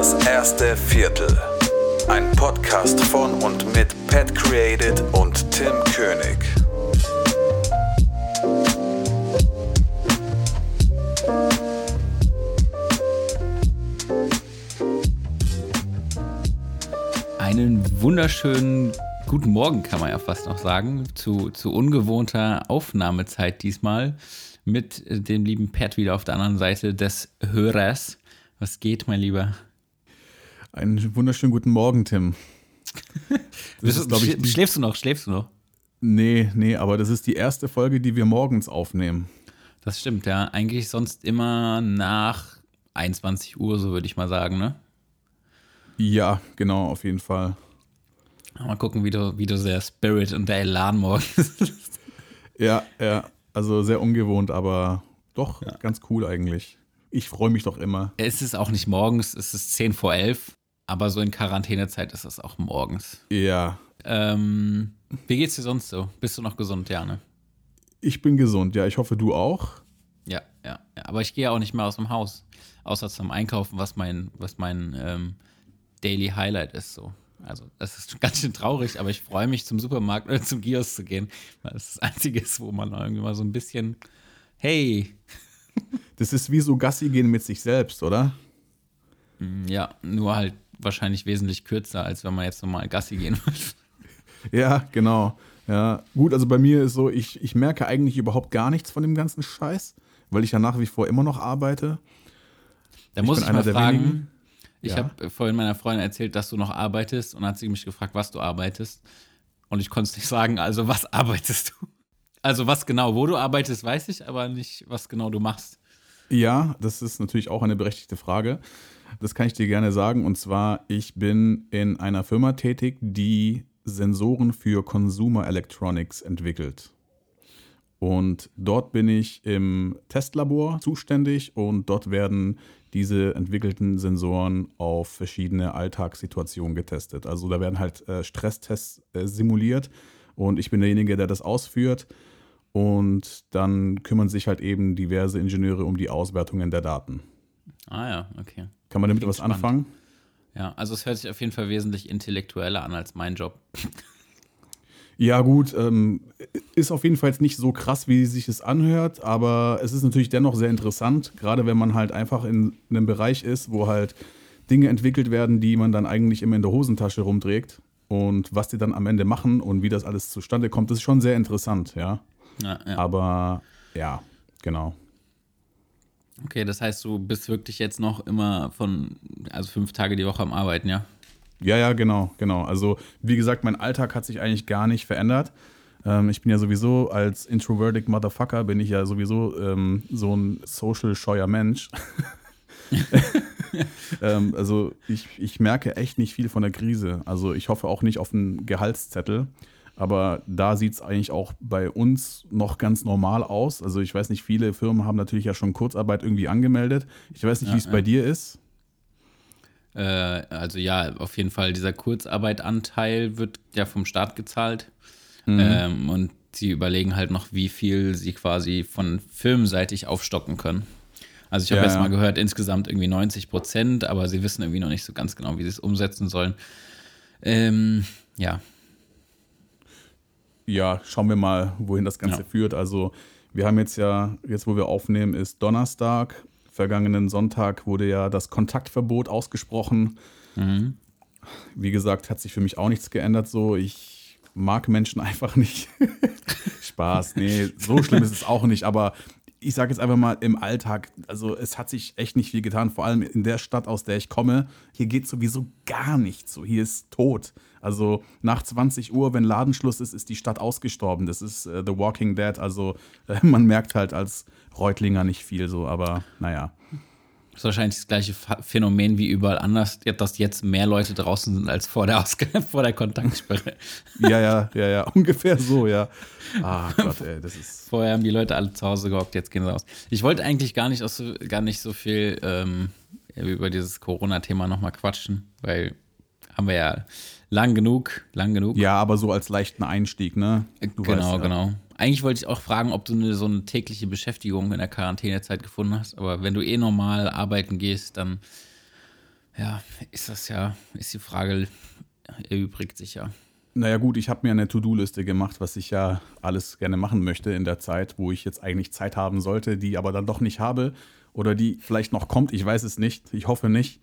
Das erste Viertel. Ein Podcast von und mit Pat Created und Tim König. Einen wunderschönen guten Morgen, kann man ja fast noch sagen, zu, zu ungewohnter Aufnahmezeit diesmal mit dem lieben Pat wieder auf der anderen Seite des Hörers. Was geht, mein Lieber? Einen wunderschönen guten Morgen, Tim. Bist, ist, ich, schläfst du noch? Schläfst du noch? Nee, nee, aber das ist die erste Folge, die wir morgens aufnehmen. Das stimmt, ja. Eigentlich sonst immer nach 21 Uhr, so würde ich mal sagen, ne? Ja, genau, auf jeden Fall. Mal gucken, wie du, wie du der Spirit und der Elan morgens bist. ja, ja. Also sehr ungewohnt, aber doch ja. ganz cool eigentlich. Ich freue mich doch immer. Es ist auch nicht morgens, es ist 10 vor 11, aber so in Quarantänezeit ist es auch morgens. Ja. Ähm, wie geht's dir sonst so? Bist du noch gesund, ja, ne? Ich bin gesund, ja. Ich hoffe, du auch. Ja, ja, ja. Aber ich gehe auch nicht mehr aus dem Haus. Außer zum Einkaufen, was mein, was mein ähm, Daily Highlight ist so. Also, das ist ganz schön traurig, aber ich freue mich, zum Supermarkt oder zum Kiosk zu gehen, weil das das Einzige ist, wo man irgendwie mal so ein bisschen, hey. Das ist wie so Gassi gehen mit sich selbst, oder? Mm, ja, nur halt wahrscheinlich wesentlich kürzer, als wenn man jetzt normal Gassi gehen würde. Ja, genau. Ja, gut, also bei mir ist so, ich, ich merke eigentlich überhaupt gar nichts von dem ganzen Scheiß, weil ich ja nach wie vor immer noch arbeite. Da ich muss ich mal fragen, wenigen. Ich ja. habe vorhin meiner Freundin erzählt, dass du noch arbeitest und hat sie mich gefragt, was du arbeitest. Und ich konnte es nicht sagen, also was arbeitest du? Also was genau, wo du arbeitest, weiß ich, aber nicht, was genau du machst. Ja, das ist natürlich auch eine berechtigte Frage. Das kann ich dir gerne sagen. Und zwar, ich bin in einer Firma tätig, die Sensoren für Consumer Electronics entwickelt. Und dort bin ich im Testlabor zuständig und dort werden diese entwickelten Sensoren auf verschiedene Alltagssituationen getestet. Also da werden halt äh, Stresstests äh, simuliert und ich bin derjenige, der das ausführt. Und dann kümmern sich halt eben diverse Ingenieure um die Auswertungen der Daten. Ah ja, okay. Kann man damit was spannend. anfangen? Ja, also es hört sich auf jeden Fall wesentlich intellektueller an als mein Job. Ja, gut, ähm, ist auf jeden Fall jetzt nicht so krass, wie sich es anhört, aber es ist natürlich dennoch sehr interessant, gerade wenn man halt einfach in, in einem Bereich ist, wo halt Dinge entwickelt werden, die man dann eigentlich immer in der Hosentasche rumträgt und was die dann am Ende machen und wie das alles zustande kommt, ist schon sehr interessant, ja. ja, ja. Aber ja, genau. Okay, das heißt, du bist wirklich jetzt noch immer von, also fünf Tage die Woche am Arbeiten, ja? Ja, ja, genau, genau. Also, wie gesagt, mein Alltag hat sich eigentlich gar nicht verändert. Ähm, ich bin ja sowieso als introvertic Motherfucker, bin ich ja sowieso ähm, so ein social-scheuer Mensch. ähm, also, ich, ich merke echt nicht viel von der Krise. Also, ich hoffe auch nicht auf einen Gehaltszettel. Aber da sieht es eigentlich auch bei uns noch ganz normal aus. Also ich weiß nicht, viele Firmen haben natürlich ja schon Kurzarbeit irgendwie angemeldet. Ich weiß nicht, ja, wie es ja. bei dir ist. Äh, also ja, auf jeden Fall dieser Kurzarbeitanteil wird ja vom Staat gezahlt. Mhm. Ähm, und sie überlegen halt noch, wie viel sie quasi von firmenseitig aufstocken können. Also ich habe ja, jetzt mal gehört, insgesamt irgendwie 90 Prozent, aber sie wissen irgendwie noch nicht so ganz genau, wie sie es umsetzen sollen. Ähm, ja. Ja, schauen wir mal, wohin das Ganze ja. führt. Also wir haben jetzt ja, jetzt wo wir aufnehmen, ist Donnerstag vergangenen Sonntag wurde ja das Kontaktverbot ausgesprochen. Mhm. Wie gesagt, hat sich für mich auch nichts geändert. So, ich mag Menschen einfach nicht. Spaß, nee, so schlimm ist es auch nicht. Aber ich sage jetzt einfach mal im Alltag, also es hat sich echt nicht viel getan, vor allem in der Stadt, aus der ich komme. Hier geht sowieso gar nichts. So, hier ist tot. Also nach 20 Uhr, wenn Ladenschluss ist, ist die Stadt ausgestorben. Das ist äh, The Walking Dead. Also äh, man merkt halt als Reutlinger nicht viel so, aber naja. Das ist wahrscheinlich das gleiche Phänomen wie überall anders, dass jetzt mehr Leute draußen sind als vor der, Ausg vor der Kontaktsperre. ja, ja, ja, ja, ungefähr so, ja. Ah Gott, ey, das ist. Vorher haben die Leute alle zu Hause gehockt, jetzt gehen sie raus. Ich wollte eigentlich gar nicht, so, gar nicht so viel ähm, über dieses Corona-Thema nochmal quatschen, weil haben wir ja lang genug, lang genug. Ja, aber so als leichten Einstieg, ne? Du genau, weißt, genau. Eigentlich wollte ich auch fragen, ob du eine, so eine tägliche Beschäftigung in der Quarantänezeit gefunden hast. Aber wenn du eh normal arbeiten gehst, dann Ja, ist das ja, ist die Frage, erübrigt sich ja. Naja gut, ich habe mir eine To-Do-Liste gemacht, was ich ja alles gerne machen möchte in der Zeit, wo ich jetzt eigentlich Zeit haben sollte, die aber dann doch nicht habe oder die vielleicht noch kommt. Ich weiß es nicht. Ich hoffe nicht.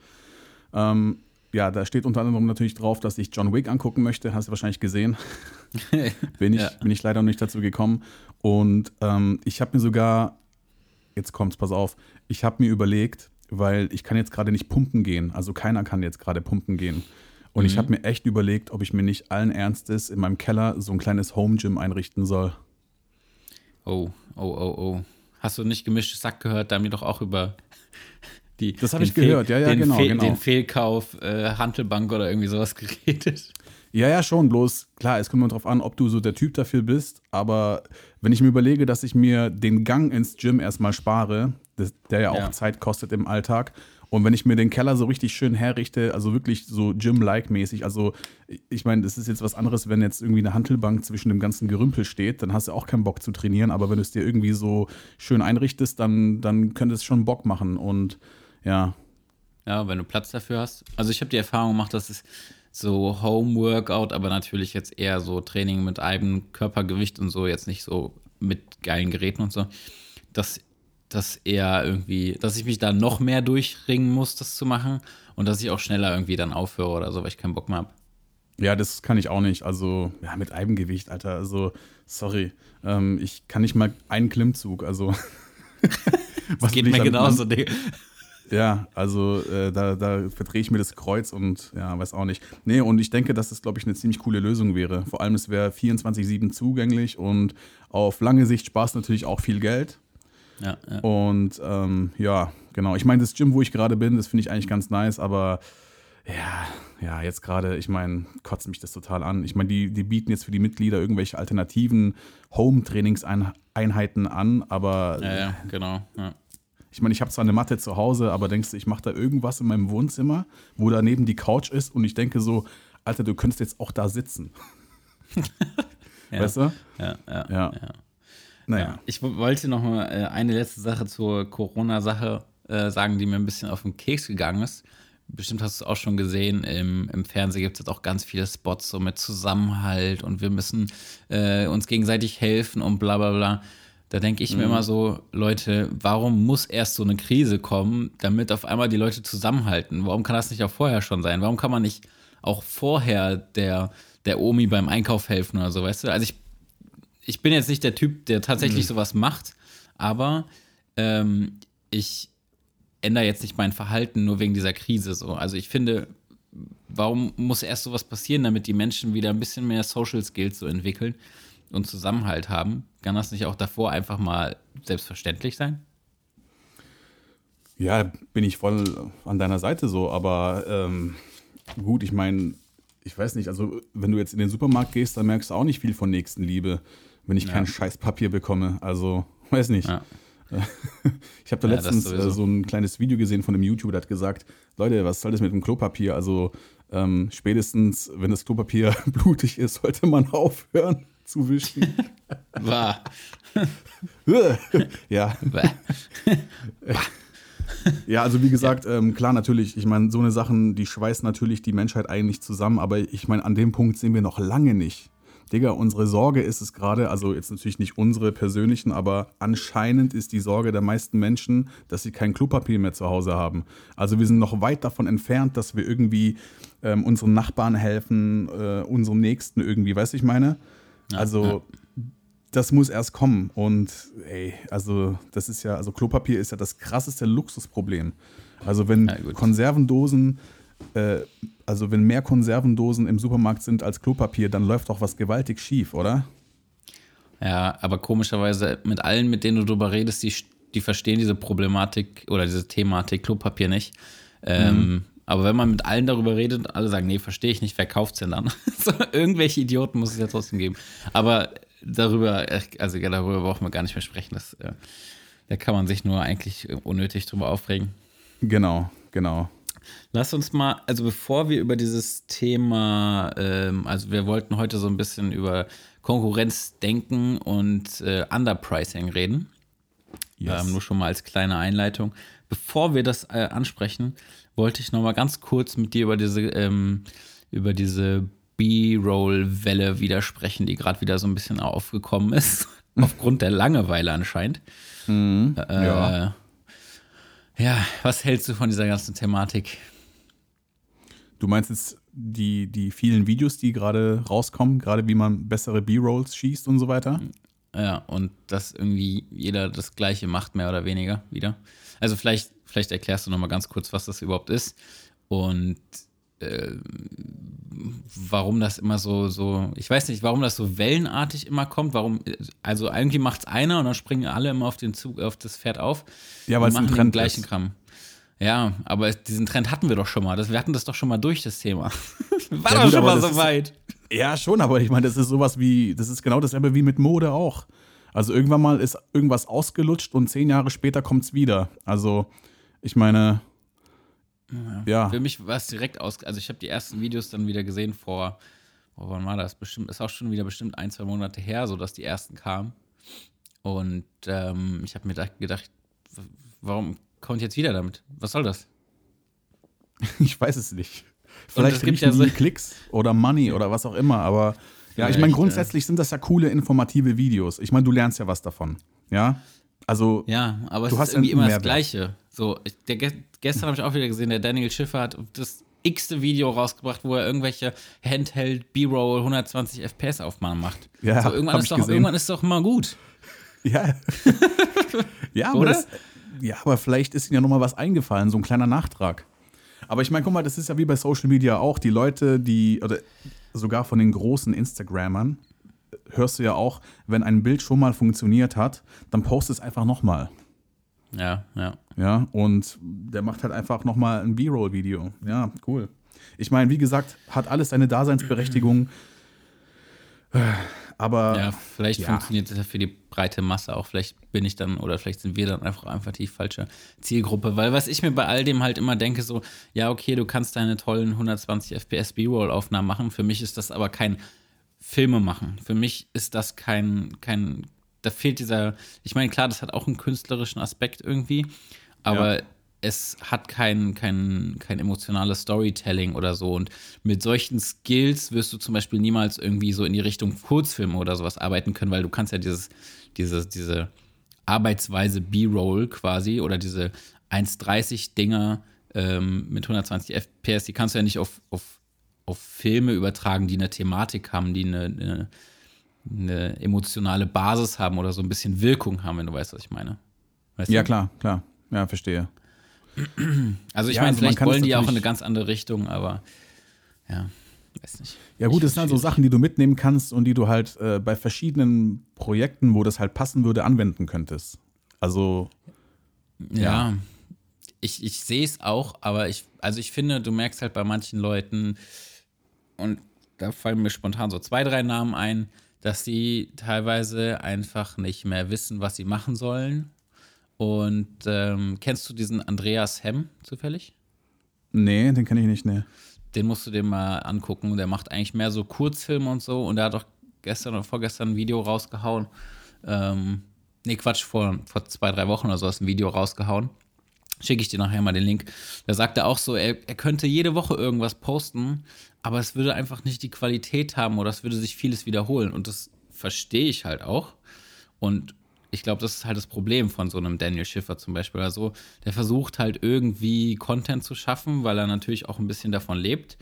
Ähm, ja, da steht unter anderem natürlich drauf, dass ich John Wick angucken möchte. Hast du wahrscheinlich gesehen. bin, ich, ja. bin ich leider noch nicht dazu gekommen. Und ähm, ich habe mir sogar, jetzt kommt's, pass auf, ich habe mir überlegt, weil ich kann jetzt gerade nicht pumpen gehen. Also keiner kann jetzt gerade pumpen gehen. Und mhm. ich habe mir echt überlegt, ob ich mir nicht allen Ernstes in meinem Keller so ein kleines Home Gym einrichten soll. Oh, oh, oh, oh. Hast du nicht gemischtes Sack gehört? Da haben wir doch auch über die. Das habe ich gehört, ja, ja, den genau, Fehl, genau. Den Fehlkauf äh, Handelbank oder irgendwie sowas geredet. Ja, ja, schon. Bloß, klar, es kommt immer darauf an, ob du so der Typ dafür bist. Aber wenn ich mir überlege, dass ich mir den Gang ins Gym erstmal spare, das, der ja auch ja. Zeit kostet im Alltag, und wenn ich mir den Keller so richtig schön herrichte, also wirklich so Gym-like-mäßig, also ich meine, das ist jetzt was anderes, wenn jetzt irgendwie eine Hantelbank zwischen dem ganzen Gerümpel steht, dann hast du auch keinen Bock zu trainieren, aber wenn du es dir irgendwie so schön einrichtest, dann, dann könnte es schon Bock machen und ja. Ja, wenn du Platz dafür hast. Also ich habe die Erfahrung gemacht, dass es so Home-Workout, aber natürlich jetzt eher so Training mit eigenem Körpergewicht und so, jetzt nicht so mit geilen Geräten und so, dass dass er irgendwie, dass ich mich da noch mehr durchringen muss, das zu machen und dass ich auch schneller irgendwie dann aufhöre oder so, weil ich keinen Bock mehr habe. Ja, das kann ich auch nicht. Also, ja, mit Eigengewicht, Alter. Also, sorry. Ähm, ich kann nicht mal einen Klimmzug. Also, was geht mir genauso, Digga. Ja, also äh, da, da verdrehe ich mir das Kreuz und ja, weiß auch nicht. Nee, und ich denke, dass das, glaube ich, eine ziemlich coole Lösung wäre. Vor allem, es wäre 24-7 zugänglich und auf lange Sicht spart natürlich auch viel Geld. Ja, ja. Und ähm, ja, genau. Ich meine, das Gym, wo ich gerade bin, das finde ich eigentlich ganz nice, aber ja, ja, jetzt gerade, ich meine, kotzt mich das total an. Ich meine, die, die bieten jetzt für die Mitglieder irgendwelche alternativen Home-Trainingseinheiten an, aber. Ja, ja, genau. Ja. Ich meine, ich habe zwar eine Matte zu Hause, aber denkst du, ich mache da irgendwas in meinem Wohnzimmer, wo daneben die Couch ist und ich denke so, Alter, du könntest jetzt auch da sitzen. ja. Weißt du? Ja, ja, ja. ja. Naja. Ich wollte noch mal äh, eine letzte Sache zur Corona-Sache äh, sagen, die mir ein bisschen auf den Keks gegangen ist. Bestimmt hast du es auch schon gesehen, im, im Fernsehen gibt es jetzt auch ganz viele Spots so mit Zusammenhalt und wir müssen äh, uns gegenseitig helfen und bla bla bla. Da denke ich mhm. mir immer so, Leute, warum muss erst so eine Krise kommen, damit auf einmal die Leute zusammenhalten? Warum kann das nicht auch vorher schon sein? Warum kann man nicht auch vorher der, der Omi beim Einkauf helfen oder so, weißt du? Also ich ich bin jetzt nicht der Typ, der tatsächlich mhm. sowas macht, aber ähm, ich ändere jetzt nicht mein Verhalten nur wegen dieser Krise so. Also ich finde, warum muss erst sowas passieren, damit die Menschen wieder ein bisschen mehr Social Skills so entwickeln und Zusammenhalt haben? Kann das nicht auch davor einfach mal selbstverständlich sein? Ja, bin ich voll an deiner Seite so, aber ähm, gut, ich meine, ich weiß nicht, also wenn du jetzt in den Supermarkt gehst, dann merkst du auch nicht viel von Nächstenliebe wenn ich ja. kein Scheißpapier bekomme. Also, weiß nicht. Ja. Ich habe da ja, letztens äh, so ein kleines Video gesehen von einem YouTuber, der hat gesagt, Leute, was soll das mit dem Klopapier? Also ähm, spätestens, wenn das Klopapier blutig ist, sollte man aufhören zu wischen. War. ja. ja, also wie gesagt, ähm, klar, natürlich, ich meine, so eine Sachen, die schweißen natürlich die Menschheit eigentlich zusammen, aber ich meine, an dem Punkt sind wir noch lange nicht. Digga, unsere Sorge ist es gerade, also jetzt natürlich nicht unsere persönlichen, aber anscheinend ist die Sorge der meisten Menschen, dass sie kein Klopapier mehr zu Hause haben. Also wir sind noch weit davon entfernt, dass wir irgendwie ähm, unseren Nachbarn helfen, äh, unserem Nächsten irgendwie, weißt du, ich meine? Ja, also ja. das muss erst kommen und ey, also das ist ja, also Klopapier ist ja das krasseste Luxusproblem. Also wenn ja, Konservendosen äh, also wenn mehr Konservendosen im Supermarkt sind als Klopapier, dann läuft doch was gewaltig schief, oder? Ja, aber komischerweise mit allen, mit denen du drüber redest, die, die verstehen diese Problematik oder diese Thematik Klopapier nicht. Ähm, mhm. Aber wenn man mit allen darüber redet, alle sagen, nee, verstehe ich nicht, wer kauft es denn dann? so, irgendwelche Idioten muss es ja trotzdem geben. Aber darüber, also darüber brauchen wir gar nicht mehr sprechen. Das, äh, da kann man sich nur eigentlich unnötig drüber aufregen. Genau, genau. Lass uns mal, also bevor wir über dieses Thema, ähm, also wir wollten heute so ein bisschen über Konkurrenzdenken und äh, Underpricing reden. Yes. Ähm, nur schon mal als kleine Einleitung. Bevor wir das äh, ansprechen, wollte ich noch mal ganz kurz mit dir über diese, ähm, über diese B-Roll-Welle widersprechen, die gerade wieder so ein bisschen aufgekommen ist. Aufgrund der Langeweile anscheinend. Mhm, äh, ja. ja, was hältst du von dieser ganzen Thematik? Du meinst jetzt die, die vielen Videos, die gerade rauskommen, gerade wie man bessere B-Rolls schießt und so weiter? Ja, und dass irgendwie jeder das Gleiche macht, mehr oder weniger wieder. Also vielleicht, vielleicht erklärst du noch mal ganz kurz, was das überhaupt ist und äh, warum das immer so, so, ich weiß nicht, warum das so wellenartig immer kommt, warum, also irgendwie macht es einer und dann springen alle immer auf den Zug, auf das Pferd auf. Ja, weil es ein Trend den gleichen ist. Kram. Ja, aber diesen Trend hatten wir doch schon mal. Das, wir hatten das doch schon mal durch, das Thema. War ja, doch gut, schon mal so weit. Ja, schon, aber ich meine, das ist sowas wie, das ist genau dasselbe wie mit Mode auch. Also irgendwann mal ist irgendwas ausgelutscht und zehn Jahre später kommt es wieder. Also, ich meine, ja. Für mich war es direkt aus. Also, ich habe die ersten Videos dann wieder gesehen vor, oh, wann war das? Bestimmt, ist auch schon wieder bestimmt ein, zwei Monate her, so dass die ersten kamen. Und ähm, ich habe mir gedacht, warum kommt jetzt wieder damit? Was soll das? Ich weiß es nicht. Vielleicht gibt ja so Klicks oder Money oder was auch immer, aber ja, ich meine, grundsätzlich sind das ja coole informative Videos. Ich meine, du lernst ja was davon. Ja. Also, ja, aber es ist irgendwie immer das Gleiche. So, der, gestern habe ich auch wieder gesehen, der Daniel Schiffer hat das x-te Video rausgebracht, wo er irgendwelche Handheld B-Roll 120 FPS Aufnahmen macht. Ja, so, irgendwann, ist doch, irgendwann ist doch mal gut. Ja. ja, aber das, ja, aber vielleicht ist ihnen ja nochmal was eingefallen, so ein kleiner Nachtrag. Aber ich meine, guck mal, das ist ja wie bei Social Media auch. Die Leute, die, oder sogar von den großen Instagrammern, hörst du ja auch, wenn ein Bild schon mal funktioniert hat, dann post es einfach nochmal. Ja, ja. Ja, und der macht halt einfach nochmal ein B-Roll-Video. Ja, cool. Ich meine, wie gesagt, hat alles seine Daseinsberechtigung. Aber. Ja, vielleicht ja. funktioniert das ja für die breite Masse auch. Vielleicht bin ich dann oder vielleicht sind wir dann einfach einfach die falsche Zielgruppe. Weil was ich mir bei all dem halt immer denke, so, ja, okay, du kannst deine tollen 120 FPS B-Roll-Aufnahmen machen. Für mich ist das aber kein Filme machen. Für mich ist das kein, kein, da fehlt dieser, ich meine, klar, das hat auch einen künstlerischen Aspekt irgendwie, aber ja es hat kein, kein, kein emotionales Storytelling oder so. Und mit solchen Skills wirst du zum Beispiel niemals irgendwie so in die Richtung Kurzfilme oder sowas arbeiten können, weil du kannst ja dieses, dieses, diese Arbeitsweise B-Roll quasi oder diese 1,30 Dinger ähm, mit 120 FPS, die kannst du ja nicht auf, auf, auf Filme übertragen, die eine Thematik haben, die eine, eine, eine emotionale Basis haben oder so ein bisschen Wirkung haben, wenn du weißt, was ich meine. Weißt ja, du? klar, klar. Ja, verstehe. Also ich ja, meine, also vielleicht wollen die auch in eine ganz andere Richtung, aber ja, weiß nicht. Ja gut, das sind halt so Sachen, die du mitnehmen kannst und die du halt äh, bei verschiedenen Projekten, wo das halt passen würde, anwenden könntest. Also ja. ja. Ich, ich sehe es auch, aber ich, also ich finde, du merkst halt bei manchen Leuten, und da fallen mir spontan so zwei, drei Namen ein, dass sie teilweise einfach nicht mehr wissen, was sie machen sollen und ähm, kennst du diesen Andreas Hemm zufällig? Nee, den kenne ich nicht, nee. Den musst du dir mal angucken. Der macht eigentlich mehr so Kurzfilme und so. Und der hat auch gestern oder vorgestern ein Video rausgehauen. Ähm, nee, Quatsch, vor, vor zwei, drei Wochen oder so hast ein Video rausgehauen. Schicke ich dir nachher mal den Link. Da sagt er auch so, er, er könnte jede Woche irgendwas posten, aber es würde einfach nicht die Qualität haben oder es würde sich vieles wiederholen. Und das verstehe ich halt auch. Und ich glaube, das ist halt das Problem von so einem Daniel Schiffer zum Beispiel. Also, der versucht halt irgendwie Content zu schaffen, weil er natürlich auch ein bisschen davon lebt,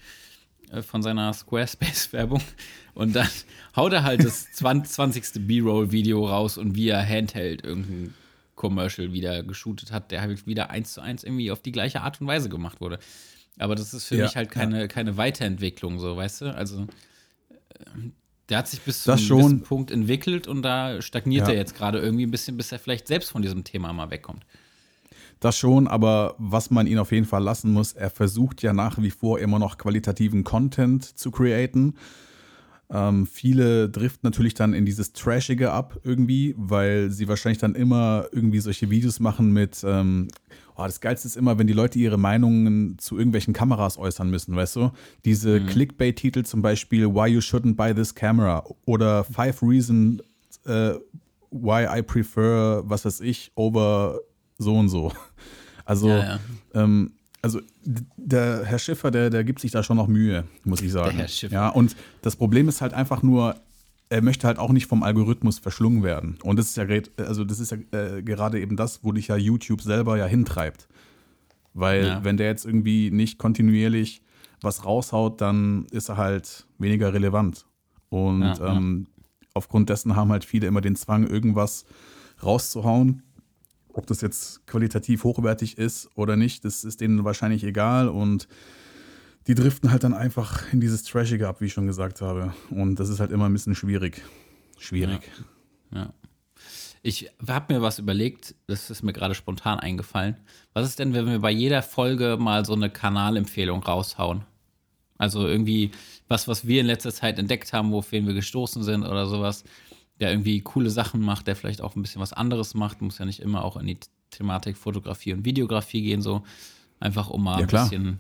äh, von seiner Squarespace-Werbung. Und dann haut er halt das 20. B-Roll-Video raus und wie er Handheld irgendein Commercial wieder geshootet hat, der halt wieder eins zu eins irgendwie auf die gleiche Art und Weise gemacht wurde. Aber das ist für ja, mich halt keine, ja. keine Weiterentwicklung, so, weißt du? Also, äh, der hat sich bis zu einem Punkt entwickelt und da stagniert ja. er jetzt gerade irgendwie ein bisschen, bis er vielleicht selbst von diesem Thema mal wegkommt. Das schon, aber was man ihn auf jeden Fall lassen muss, er versucht ja nach wie vor immer noch qualitativen Content zu createn. Ähm, viele driften natürlich dann in dieses Trashige ab irgendwie, weil sie wahrscheinlich dann immer irgendwie solche Videos machen mit, ähm, oh, das Geilste ist immer, wenn die Leute ihre Meinungen zu irgendwelchen Kameras äußern müssen, weißt du? Diese mhm. Clickbait-Titel zum Beispiel, Why You Shouldn't Buy This Camera oder Five Reasons uh, Why I Prefer, was weiß ich, over so und so. Also, ja, ja. Ähm, also der Herr Schiffer, der, der gibt sich da schon noch Mühe, muss ich sagen. Der Herr Schiffer. Ja, und das Problem ist halt einfach nur, er möchte halt auch nicht vom Algorithmus verschlungen werden. Und das ist ja, also das ist ja äh, gerade eben das, wo dich ja YouTube selber ja hintreibt. Weil Ja. wenn der jetzt irgendwie nicht kontinuierlich was raushaut, dann ist er halt weniger relevant. Und Ja, ja. ähm, aufgrund dessen haben halt viele immer den Zwang, irgendwas rauszuhauen. Ob das jetzt qualitativ hochwertig ist oder nicht, das ist denen wahrscheinlich egal. Und die driften halt dann einfach in dieses Trashige ab, wie ich schon gesagt habe. Und das ist halt immer ein bisschen schwierig. Schwierig. Ja. Ich habe mir was überlegt, das ist mir gerade spontan eingefallen. Was ist denn, wenn wir bei jeder Folge mal so eine Kanalempfehlung raushauen? Also irgendwie was, was wir in letzter Zeit entdeckt haben, wofür wir gestoßen sind oder sowas, der irgendwie coole Sachen macht, der vielleicht auch ein bisschen was anderes macht, muss ja nicht immer auch in die Thematik Fotografie und Videografie gehen, so einfach um mal Ja, ein klar. bisschen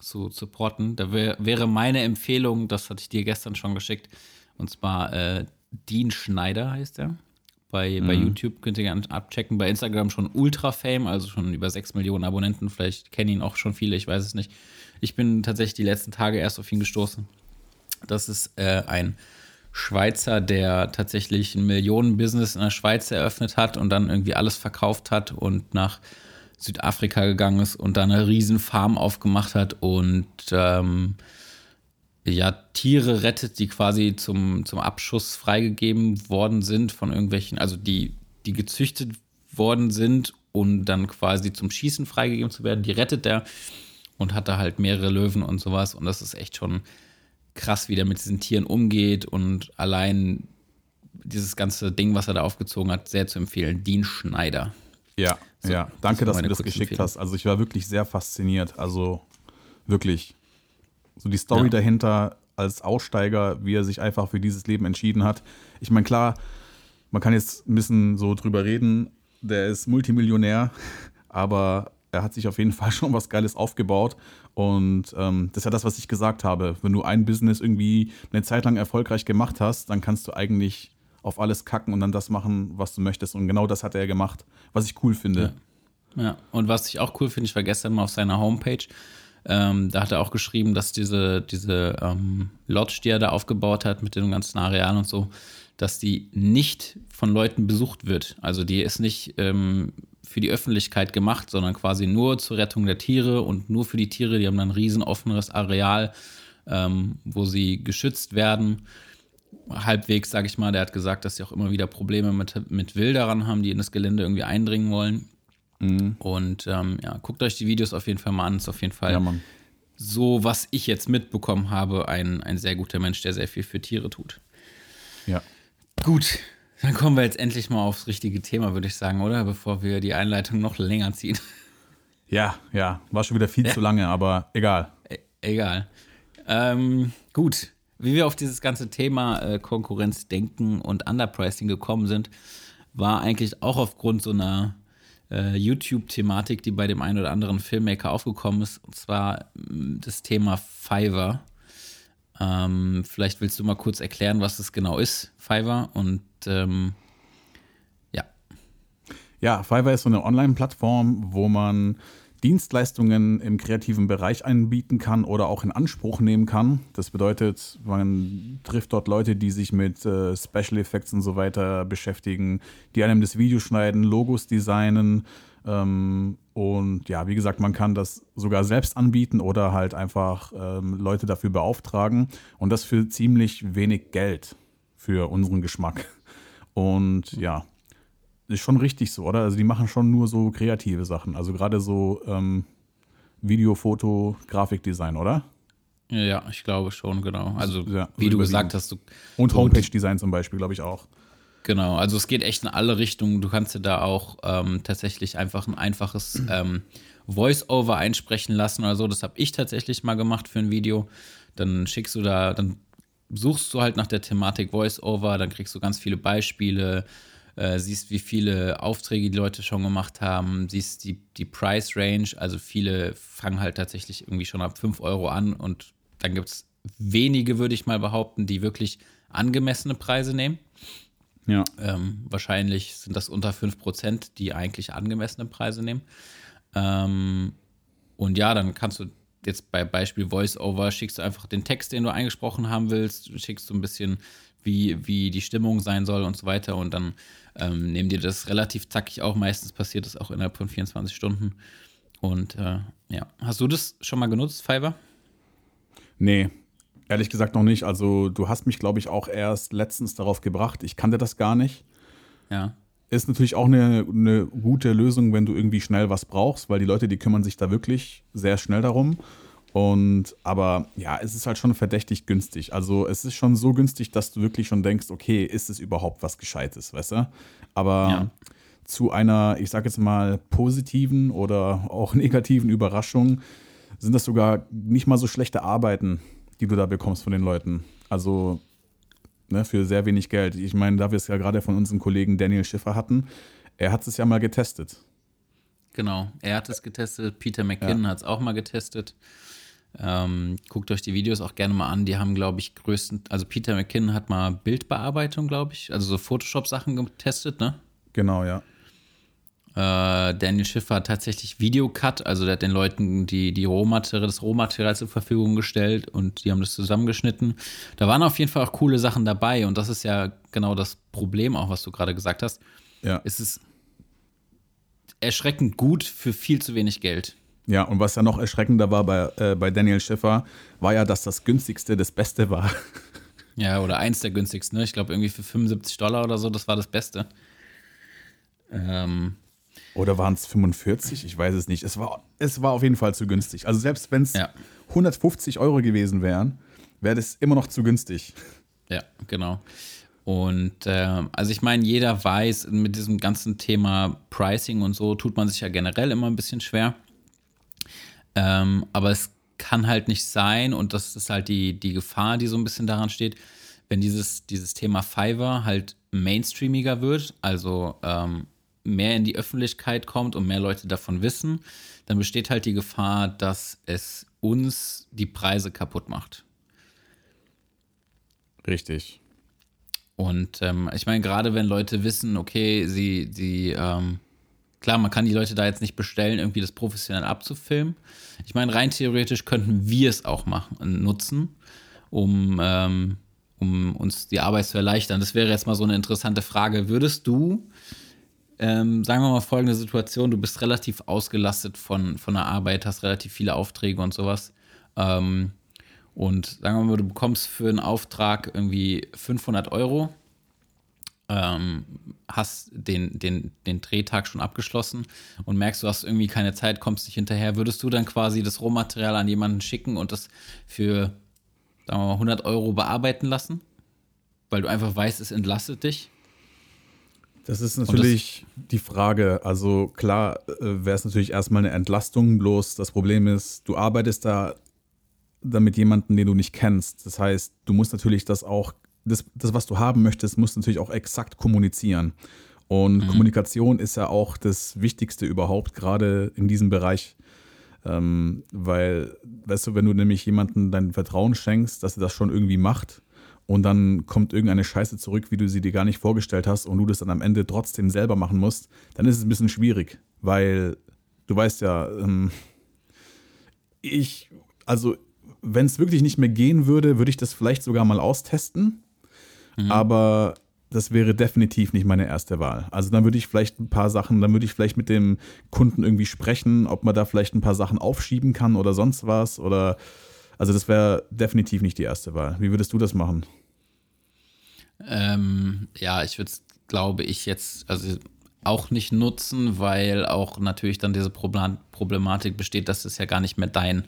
zu supporten. Da wär, wäre meine Empfehlung, das hatte ich dir gestern schon geschickt, und zwar äh, Dean Schneider heißt er. Bei, bei YouTube könnt ihr gerne abchecken. Bei Instagram schon Ultra Fame, also schon über 6 Millionen Abonnenten. Vielleicht kennen ihn auch schon viele, ich weiß es nicht. Ich bin tatsächlich die letzten Tage erst auf ihn gestoßen. Das ist äh, ein Schweizer, der tatsächlich ein Millionenbusiness in der Schweiz eröffnet hat und dann irgendwie alles verkauft hat und nach Südafrika gegangen ist und da eine riesen Farm aufgemacht hat und ähm, ja, Tiere rettet, die quasi zum, zum Abschuss freigegeben worden sind von irgendwelchen, also die, die gezüchtet worden sind und dann quasi zum Schießen freigegeben zu werden, die rettet er und hat da halt mehrere Löwen und sowas und das ist echt schon krass, wie der mit diesen Tieren umgeht und allein dieses ganze Ding, was er da aufgezogen hat, sehr zu empfehlen. Dean Schneider. Ja, So, ja. das Danke, war dass du das geschickt Empfehlung. hast. Also ich war wirklich sehr fasziniert. Also wirklich. So die Story Ja. dahinter als Aussteiger, wie er sich einfach für dieses Leben entschieden hat. Ich meine, klar, man kann jetzt ein bisschen so drüber reden. Der ist Multimillionär, aber er hat sich auf jeden Fall schon was Geiles aufgebaut. Und ähm, das ist ja das, was ich gesagt habe. Wenn du ein Business irgendwie eine Zeit lang erfolgreich gemacht hast, dann kannst du eigentlich auf alles kacken und dann das machen, was du möchtest. Und genau das hat er gemacht, was ich cool finde. Ja, und was ich auch cool finde, ich war gestern mal auf seiner Homepage, ähm, da hat er auch geschrieben, dass diese, diese ähm, Lodge, die er da aufgebaut hat mit dem ganzen Areal und so, dass die nicht von Leuten besucht wird. Also die ist nicht ähm, für die Öffentlichkeit gemacht, sondern quasi nur zur Rettung der Tiere und nur für die Tiere. Die haben dann ein riesen offenes Areal, ähm, wo sie geschützt werden. Halbwegs, sage ich mal, der hat gesagt, dass sie auch immer wieder Probleme mit, mit Wilderern haben, die in das Gelände irgendwie eindringen wollen. Und ähm, ja, guckt euch die Videos auf jeden Fall mal an. Ist auf jeden Fall Ja, so, was ich jetzt mitbekommen habe, ein, ein sehr guter Mensch, der sehr viel für Tiere tut. Ja. Gut, dann kommen wir jetzt endlich mal aufs richtige Thema, würde ich sagen, oder? Bevor wir die Einleitung noch länger ziehen. Ja, ja. War schon wieder viel zu lange, aber egal. E egal. Ähm, gut, wie wir auf dieses ganze Thema äh, Konkurrenz denken und Underpricing gekommen sind, war eigentlich auch aufgrund so einer äh, YouTube-Thematik, die bei dem einen oder anderen Filmmaker aufgekommen ist, und zwar mh, das Thema Fiverr. Ähm, vielleicht willst du mal kurz erklären, was das genau ist, Fiverr, und ähm, ja. Ja, Fiverr ist so eine Online-Plattform, wo man Dienstleistungen im kreativen Bereich anbieten kann oder auch in Anspruch nehmen kann. Das bedeutet, man trifft dort Leute, die sich mit äh, Special Effects und so weiter beschäftigen, die einem das Video schneiden, Logos designen. Ähm, und ja, wie gesagt, man kann das sogar selbst anbieten oder halt einfach ähm, Leute dafür beauftragen. Und das für ziemlich wenig Geld für unseren Geschmack. Und ja, ist schon richtig so, oder? Also die machen schon nur so kreative Sachen. Also gerade so ähm, Video, Foto, Grafikdesign, oder? Ja, ich glaube schon, genau. Also, Ja, wie so du gesagt hast, du Und Homepage-Design zum Beispiel, glaube ich auch. Genau, also es geht echt in alle Richtungen. Du kannst dir da auch ähm, tatsächlich einfach ein einfaches ähm, Voice-Over einsprechen lassen oder so. Das habe ich tatsächlich mal gemacht für ein Video. Dann schickst du da, dann suchst du halt nach der Thematik Voice-Over, dann kriegst du ganz viele Beispiele, äh, siehst, wie viele Aufträge die Leute schon gemacht haben, siehst die, die Price-Range. Also viele fangen halt tatsächlich irgendwie schon ab 5 Euro an und dann gibt es wenige, würde ich mal behaupten, die wirklich angemessene Preise nehmen. Ja. Ähm, wahrscheinlich sind das unter 5%, die eigentlich angemessene Preise nehmen. Ähm, und ja, dann kannst du jetzt bei Beispiel VoiceOver schickst du einfach den Text, den du eingesprochen haben willst, schickst du ein bisschen, wie, wie die Stimmung sein soll und so weiter. Und dann ähm, nehmen dir das relativ zackig auch. Meistens passiert das auch innerhalb von 24 Stunden. Und äh, ja, hast du das schon mal genutzt, Fiverr? Nee, ehrlich gesagt noch nicht. Also du hast mich, glaube ich, auch erst letztens darauf gebracht. Ich kannte das gar nicht. Ja. Ist natürlich auch eine, eine gute Lösung, wenn du irgendwie schnell was brauchst, weil die Leute, die kümmern sich da wirklich sehr schnell darum. Und aber ja, es ist halt schon verdächtig günstig. Also es ist schon so günstig, dass du wirklich schon denkst, okay, ist es überhaupt was Gescheites, weißt du? Aber ja. zu einer, ich sag jetzt mal, positiven oder auch negativen Überraschung sind das sogar nicht mal so schlechte Arbeiten, die du da bekommst von den Leuten. Also ne, für sehr wenig Geld. Ich meine, da wir es ja gerade von unserem Kollegen Daniel Schiffer hatten, er hat es ja mal getestet. Genau, er hat es getestet, Peter McKinnon ja. hat es auch mal getestet. Ähm, guckt euch die Videos auch gerne mal an. Die haben, glaube ich, größten, also Peter McKinnon hat mal Bildbearbeitung, glaube ich, also so Photoshop-Sachen getestet, ne? Genau, ja. Äh, Daniel Schiffer hat tatsächlich Videocut, also der hat den Leuten die, die Rohmaterial, das Rohmaterial zur Verfügung gestellt und die haben das zusammengeschnitten. Da waren auf jeden Fall auch coole Sachen dabei und das ist ja genau das Problem auch, was du gerade gesagt hast. Ja. Es ist erschreckend gut für viel zu wenig Geld. Ja, und was ja noch erschreckender war bei, äh, bei Daniel Schiffer, war ja, dass das günstigste das Beste war. Ja, oder eins der günstigsten, ne? Ich glaube, irgendwie für 75 Dollar oder so, das war das Beste. Ähm, oder waren es 45? Ich weiß es nicht. Es war, es war auf jeden Fall zu günstig. Also selbst wenn es ja. 150 Euro gewesen wären, wäre das immer noch zu günstig. Ja, genau. Und äh, also ich meine, jeder weiß, mit diesem ganzen Thema Pricing und so tut man sich ja generell immer ein bisschen schwer. Ähm, aber es kann halt nicht sein, und das ist halt die, die Gefahr, die so ein bisschen daran steht, wenn dieses, dieses Thema Fiverr halt mainstreamiger wird, also ähm, mehr in die Öffentlichkeit kommt und mehr Leute davon wissen, dann besteht halt die Gefahr, dass es uns die Preise kaputt macht. Richtig. Und ähm, ich meine, gerade wenn Leute wissen, okay, sie, sie, ähm, klar, man kann die Leute da jetzt nicht bestellen, irgendwie das professionell abzufilmen. Ich meine, rein theoretisch könnten wir es auch machen, nutzen, um, ähm, um uns die Arbeit zu erleichtern. Das wäre jetzt mal so eine interessante Frage. Würdest du ähm, sagen wir mal folgende Situation, du bist relativ ausgelastet von, von der Arbeit, hast relativ viele Aufträge und sowas. Ähm, und sagen wir mal, du bekommst für einen Auftrag irgendwie 500 Euro, ähm, hast den, den, den Drehtag schon abgeschlossen und merkst, du hast irgendwie keine Zeit, kommst nicht hinterher. Würdest du dann quasi das Rohmaterial an jemanden schicken und das für, sagen wir mal, 100 Euro bearbeiten lassen? Weil du einfach weißt, es entlastet dich? Das ist natürlich das, die Frage. Also klar äh, wäre es natürlich erstmal eine Entlastung, bloß das Problem ist, du arbeitest da damit jemanden, den du nicht kennst. Das heißt, du musst natürlich das auch, das, das was du haben möchtest, musst natürlich auch exakt kommunizieren. Und mhm. Kommunikation ist ja auch das Wichtigste überhaupt, gerade in diesem Bereich. Ähm, weil, weißt du, wenn du nämlich jemandem dein Vertrauen schenkst, dass er das schon irgendwie macht, und dann kommt irgendeine Scheiße zurück, wie du sie dir gar nicht vorgestellt hast und du das dann am Ende trotzdem selber machen musst, dann ist es ein bisschen schwierig, weil du weißt ja, ähm, ich, also wenn es wirklich nicht mehr gehen würde, würde ich das vielleicht sogar mal austesten, mhm. aber das wäre definitiv nicht meine erste Wahl. Also dann würde ich vielleicht ein paar Sachen, dann würde ich vielleicht mit dem Kunden irgendwie sprechen, ob man da vielleicht ein paar Sachen aufschieben kann oder sonst was oder also das wäre definitiv nicht die erste Wahl. Wie würdest du das machen? Ähm, ja, ich würde es, glaube ich, jetzt also auch nicht nutzen, weil auch natürlich dann diese Problematik besteht, dass es ja gar nicht mehr dein,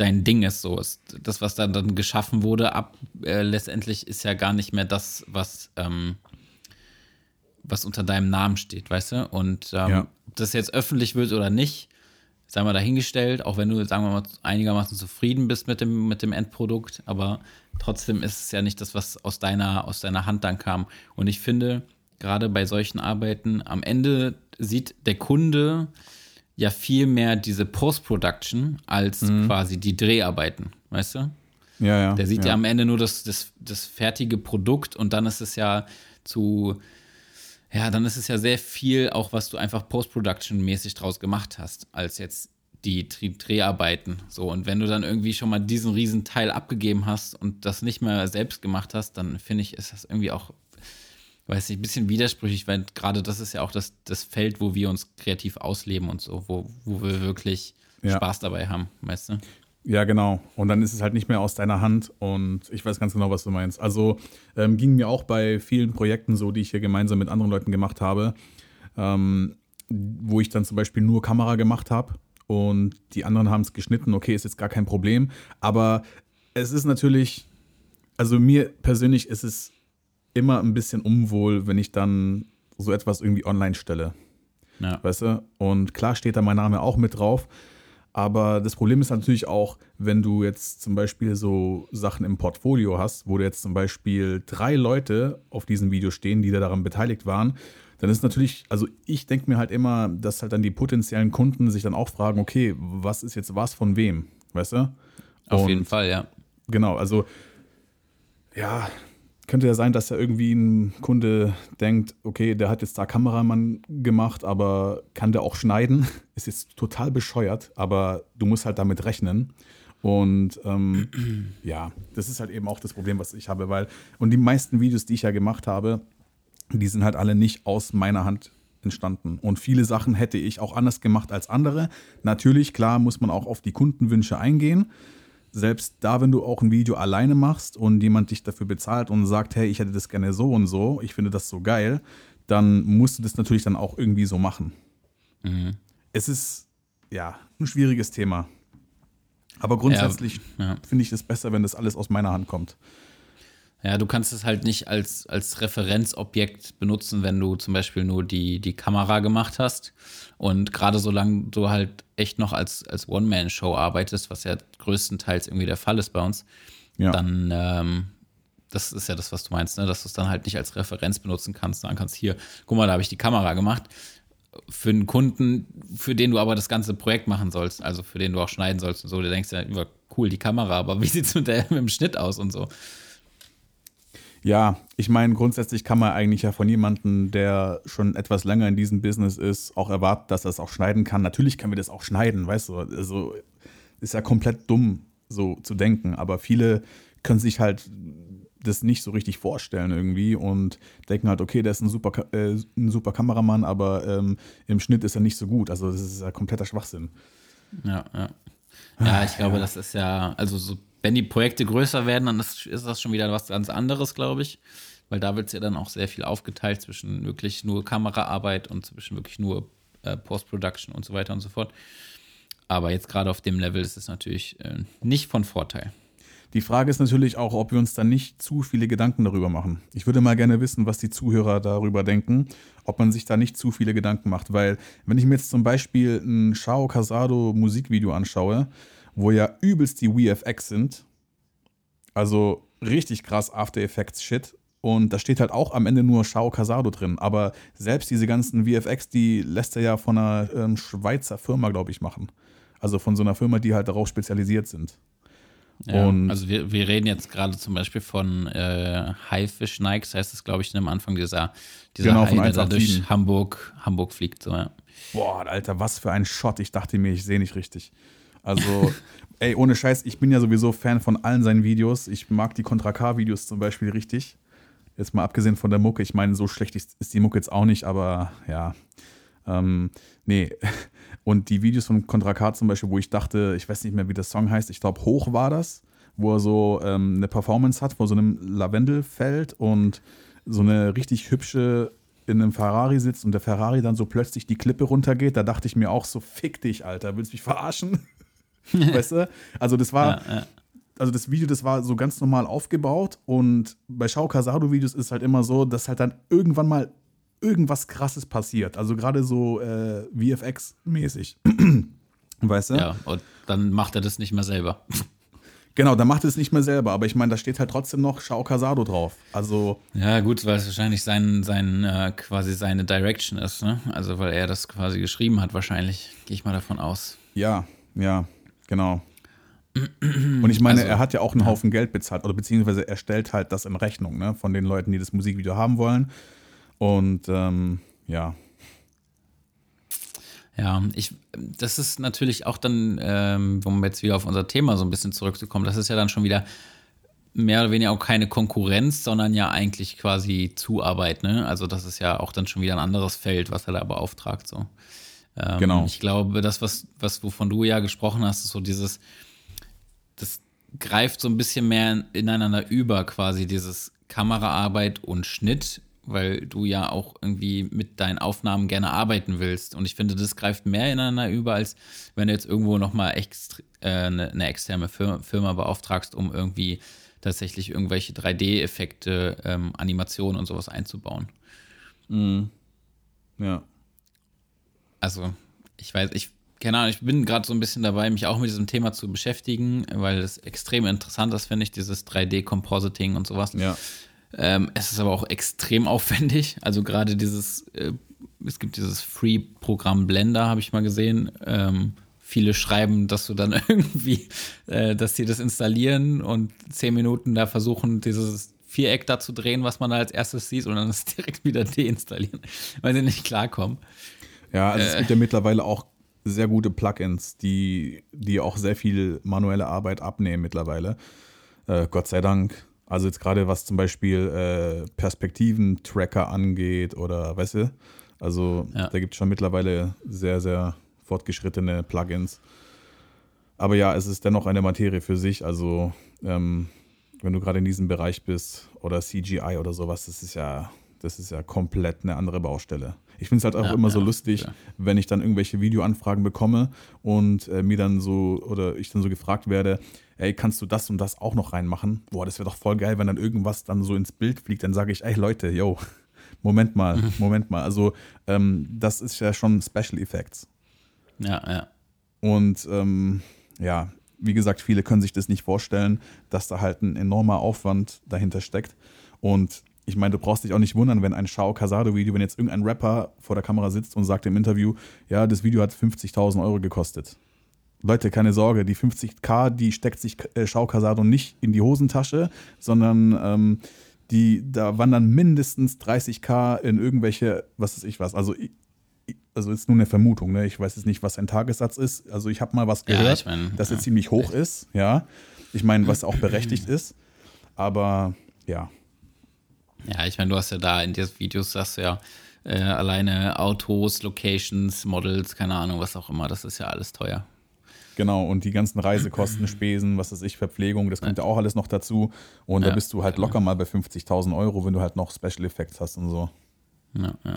dein Ding ist. So ist das, was dann, dann geschaffen wurde, ab äh, letztendlich ist ja gar nicht mehr das, was ähm, was unter deinem Namen steht, weißt du? Und ähm, ja. ob das jetzt öffentlich wird oder nicht, sagen wir dahingestellt, auch wenn du, sagen wir mal, einigermaßen zufrieden bist mit dem, mit dem Endprodukt, aber trotzdem ist es ja nicht das, was aus deiner, aus deiner Hand dann kam. Und ich finde, gerade bei solchen Arbeiten, am Ende sieht der Kunde ja viel mehr diese Post-Production als mhm. quasi die Dreharbeiten, weißt du? Ja, ja. Der sieht ja, ja am Ende nur das, das, das fertige Produkt und dann ist es ja zu ja, dann ist es ja sehr viel auch, was du einfach Post-Production-mäßig draus gemacht hast, als jetzt die Dreharbeiten. So, und wenn du dann irgendwie schon mal diesen riesen Teil abgegeben hast und das nicht mehr selbst gemacht hast, dann finde ich, ist das irgendwie auch, weiß ich, ein bisschen widersprüchlich, weil gerade das ist ja auch das, das Feld, wo wir uns kreativ ausleben und so, wo, wo wir wirklich ja. Spaß dabei haben, weißt du? Ja, genau. Und dann ist es halt nicht mehr aus deiner Hand und ich weiß ganz genau, was du meinst. Also ähm, ging mir auch bei vielen Projekten so, die ich hier gemeinsam mit anderen Leuten gemacht habe, ähm, wo ich dann zum Beispiel nur Kamera gemacht habe und die anderen haben es geschnitten. Okay, ist jetzt gar kein Problem. Aber es ist natürlich, also mir persönlich ist es immer ein bisschen unwohl, wenn ich dann so etwas irgendwie online stelle. Ja. Weißt du? Und klar steht da mein Name auch mit drauf. Aber das Problem ist natürlich auch, wenn du jetzt zum Beispiel so Sachen im Portfolio hast, wo du jetzt zum Beispiel drei Leute auf diesem Video stehen, die da daran beteiligt waren, dann ist natürlich, also ich denke mir halt immer, dass halt dann die potenziellen Kunden sich dann auch fragen, okay, was ist jetzt was von wem, weißt du? Auf Und jeden Fall, ja. Genau, also ja, könnte ja sein, dass ja irgendwie ein Kunde denkt, okay, der hat jetzt da Kameramann gemacht, aber kann der auch schneiden? Ist jetzt total bescheuert, aber du musst halt damit rechnen. Und ähm, ja, das ist halt eben auch das Problem, was ich habe, weil, und die meisten Videos, die ich ja gemacht habe, die sind halt alle nicht aus meiner Hand entstanden. Und viele Sachen hätte ich auch anders gemacht als andere. Natürlich, klar, muss man auch auf die Kundenwünsche eingehen selbst da, wenn du auch ein Video alleine machst und jemand dich dafür bezahlt und sagt, hey, ich hätte das gerne so und so, ich finde das so geil, dann musst du das natürlich dann auch irgendwie so machen. Mhm. Es ist ja ein schwieriges Thema. Aber grundsätzlich ja, ja. finde ich es besser, wenn das alles aus meiner Hand kommt. Ja, du kannst es halt nicht als, als Referenzobjekt benutzen, wenn du zum Beispiel nur die, die Kamera gemacht hast. Und gerade solange du halt echt noch als, als One-Man-Show arbeitest, was ja größtenteils irgendwie der Fall ist bei uns, ja. dann, ähm, das ist ja das, was du meinst, ne? dass du es dann halt nicht als Referenz benutzen kannst. Sagen kannst, hier, guck mal, da habe ich die Kamera gemacht. Für einen Kunden, für den du aber das ganze Projekt machen sollst, also für den du auch schneiden sollst und so, du denkst ja, cool, die Kamera, aber wie sieht es mit, mit dem Schnitt aus und so? Ja, ich meine, grundsätzlich kann man eigentlich ja von jemandem, der schon etwas länger in diesem Business ist, auch erwarten, dass er es auch schneiden kann. Natürlich können wir das auch schneiden, weißt du. Also ist ja komplett dumm, so zu denken. Aber viele können sich halt das nicht so richtig vorstellen irgendwie und denken halt, okay, der ist ein super, äh, ein super Kameramann, aber ähm, im Schnitt ist er nicht so gut. Also das ist ja kompletter Schwachsinn. Ja, ja. Ja, ich glaube, ja. das ist ja, also so wenn die Projekte größer werden, dann ist, ist das schon wieder was ganz anderes, glaube ich. Weil da wird es ja dann auch sehr viel aufgeteilt zwischen wirklich nur Kameraarbeit und zwischen wirklich nur äh, Post-Production und so weiter und so fort. Aber jetzt gerade auf dem Level ist es natürlich äh, nicht von Vorteil. Die Frage ist natürlich auch, ob wir uns dann nicht zu viele Gedanken darüber machen. Ich würde mal gerne wissen, was die Zuhörer darüber denken, ob man sich da nicht zu viele Gedanken macht. Weil, wenn ich mir jetzt zum Beispiel ein Shao Casado Musikvideo anschaue, wo ja übelst die VFX sind. Also richtig krass After Effects Shit. Und da steht halt auch am Ende nur Shao Casado drin. Aber selbst diese ganzen VFX, die lässt er ja von einer ähm, Schweizer Firma, glaube ich, machen. Also von so einer Firma, die halt darauf spezialisiert sind. Ja, und also wir, wir reden jetzt gerade zum Beispiel von äh, Haifisch Nikes, heißt es, glaube ich, am Anfang dieser, dieser genau, Hai, der durch Hamburg, Hamburg fliegt. So, ja. Boah, Alter, was für ein Shot. Ich dachte mir, ich sehe nicht richtig. Also, ey, ohne Scheiß, ich bin ja sowieso Fan von allen seinen Videos. Ich mag die Contra K-Videos zum Beispiel richtig. Jetzt mal abgesehen von der Mucke. Ich meine, so schlecht ist, die Mucke jetzt auch nicht, aber ja. Ähm, nee. Und die Videos von Contra K zum Beispiel, wo ich dachte, ich weiß nicht mehr, wie der Song heißt, ich glaube, Hoch war das, wo er so ähm, eine Performance hat vor so einem Lavendelfeld und so eine richtig hübsche in einem Ferrari sitzt und der Ferrari dann so plötzlich die Klippe runtergeht, da dachte ich mir auch so, fick dich, Alter, willst du mich verarschen? weißt du? Also das war, ja, ja. also das Video, das war so ganz normal aufgebaut und bei Shao Casado Videos ist halt immer so, dass halt dann irgendwann mal irgendwas krasses passiert. Also gerade so äh, VFX-mäßig. weißt du? Ja, und dann macht er das nicht mehr selber. Genau, dann macht er es nicht mehr selber, aber ich meine, da steht halt trotzdem noch Shao Casado drauf. Also. Ja, gut, weil es wahrscheinlich sein, sein äh, quasi seine Direction ist, ne? Also weil er das quasi geschrieben hat, wahrscheinlich, gehe ich mal davon aus. Ja, ja. Genau. Und ich meine, also, er hat ja auch einen Haufen Geld bezahlt, oder beziehungsweise er stellt halt das in Rechnung, ne, von den Leuten, die das Musikvideo haben wollen. Und ähm, ja. Ja, ich, das ist natürlich auch dann, ähm, um jetzt wieder auf unser Thema so ein bisschen zurückzukommen, das ist ja dann schon wieder mehr oder weniger auch keine Konkurrenz, sondern ja eigentlich quasi Zuarbeit, ne? Also das ist ja auch dann schon wieder ein anderes Feld, was er da beauftragt, so. Ähm, genau. Ich glaube, das, was, was, wovon du ja gesprochen hast, ist so dieses, das greift so ein bisschen mehr ineinander über, quasi dieses Kameraarbeit und Schnitt weil du ja auch irgendwie mit deinen Aufnahmen gerne arbeiten willst. Und ich finde, das greift mehr ineinander über, als wenn du jetzt irgendwo nochmal äh, eine, eine externe Firma, Firma beauftragst, um irgendwie tatsächlich irgendwelche 3D-Effekte, ähm, Animationen und sowas einzubauen. Mhm. Ja. Also, ich weiß, ich, keine Ahnung, ich bin gerade so ein bisschen dabei, mich auch mit diesem Thema zu beschäftigen, weil es extrem interessant ist, finde ich, dieses 3D-Compositing und sowas. Ja. Ähm, es ist aber auch extrem aufwendig. Also gerade dieses, äh, es gibt dieses Free-Programm Blender, habe ich mal gesehen. Ähm, viele schreiben, dass du dann irgendwie, äh, dass sie das installieren und zehn Minuten da versuchen, dieses Viereck da zu drehen, was man da als erstes sieht, und dann es direkt wieder deinstallieren, weil sie nicht klarkommen. Ja, also äh, es gibt ja mittlerweile auch sehr gute Plugins, die, die auch sehr viel manuelle Arbeit abnehmen mittlerweile. Äh, Gott sei Dank. Also jetzt gerade was zum Beispiel äh, Perspektiven-Tracker angeht oder weißt du, also ja. da gibt es schon mittlerweile sehr, sehr fortgeschrittene Plugins. Aber ja, es ist dennoch eine Materie für sich. Also ähm, wenn du gerade in diesem Bereich bist oder CGI oder sowas, das ist ja, das ist ja komplett eine andere Baustelle. Ich finde es halt auch ja, immer ja, so lustig, ja. wenn ich dann irgendwelche Videoanfragen bekomme und äh, mir dann so oder ich dann so gefragt werde, ey, kannst du das und das auch noch reinmachen? Boah, das wäre doch voll geil, wenn dann irgendwas dann so ins Bild fliegt. Dann sage ich, ey Leute, yo, Moment mal, mhm. Moment mal. Also ähm, das ist ja schon Special Effects. Ja, ja. Und ähm, ja, wie gesagt, viele können sich das nicht vorstellen, dass da halt ein enormer Aufwand dahinter steckt. Und ich meine, du brauchst dich auch nicht wundern, wenn ein Shao Casado-Video, wenn jetzt irgendein Rapper vor der Kamera sitzt und sagt im Interview, ja, das Video hat 50.000 Euro gekostet. Leute, keine Sorge, die 50k, die steckt sich äh, Shao Casado nicht in die Hosentasche, sondern ähm, die, da wandern mindestens 30k in irgendwelche, was weiß ich was. Also, also ist nur eine Vermutung, ne? Ich weiß jetzt nicht, was sein Tagessatz ist. Also ich habe mal was gehört, ja, ich mein, dass er ja, ziemlich hoch ist, ja. Ich meine, was auch berechtigt ist. Aber ja, ja, ich meine, du hast ja da in diesen Videos, sagst du ja, äh, alleine Autos, Locations, Models, keine Ahnung, was auch immer, das ist ja alles teuer. Genau, und die ganzen Reisekosten, Spesen, was weiß ich, Verpflegung, das kommt ja, auch alles noch dazu. Und ja, da bist du halt locker mal bei 50.000 Euro, wenn du halt noch Special Effects hast und so. Ja, ja.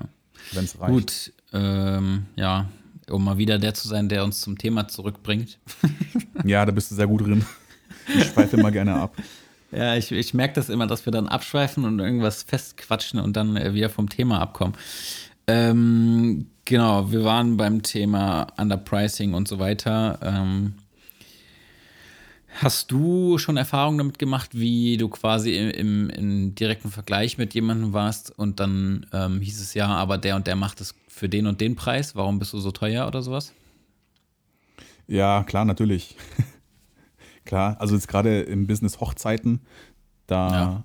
Wenn es reicht. Gut, ähm, ja, um mal wieder der zu sein, der uns zum Thema zurückbringt. ja, da bist du sehr gut drin. Ich schweife immer gerne ab. Ja, ich, ich merke das immer, dass wir dann abschweifen und irgendwas festquatschen und dann äh, wieder vom Thema abkommen. Ähm, genau, wir waren beim Thema Underpricing und so weiter. Ähm, hast du schon Erfahrungen damit gemacht, wie du quasi im, im, im direkten Vergleich mit jemandem warst und dann ähm, hieß es ja, aber der und der macht es für den und den Preis, warum bist du so teuer oder sowas? Ja, klar, natürlich. Klar, also jetzt gerade im Business Hochzeiten, da, ja.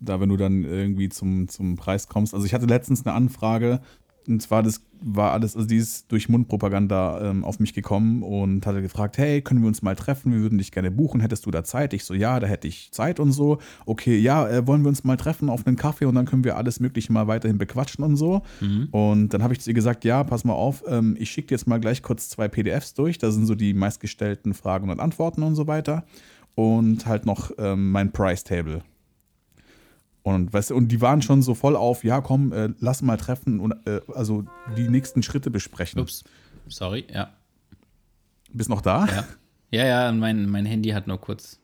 da wenn du dann irgendwie zum, zum Preis kommst. Also ich hatte letztens eine Anfrage, und zwar das war alles, also die ist durch Mundpropaganda ähm, auf mich gekommen und hatte gefragt, hey, können wir uns mal treffen? Wir würden dich gerne buchen. Hättest du da Zeit? Ich so, ja, da hätte ich Zeit und so. Okay, ja, äh, wollen wir uns mal treffen auf einen Kaffee und dann können wir alles Mögliche mal weiterhin bequatschen und so. Mhm. Und dann habe ich zu ihr gesagt, ja, pass mal auf, ähm, ich schicke dir jetzt mal gleich kurz zwei PDFs durch. Da sind so die meistgestellten Fragen und Antworten und so weiter. Und halt noch ähm, mein Price Table. Und, weißt du, und die waren schon so voll auf, ja, komm, äh, lass mal treffen und äh, also die nächsten Schritte besprechen. Ups, sorry, ja. Bist noch da? Ja, ja, ja mein, mein Handy hat nur kurz.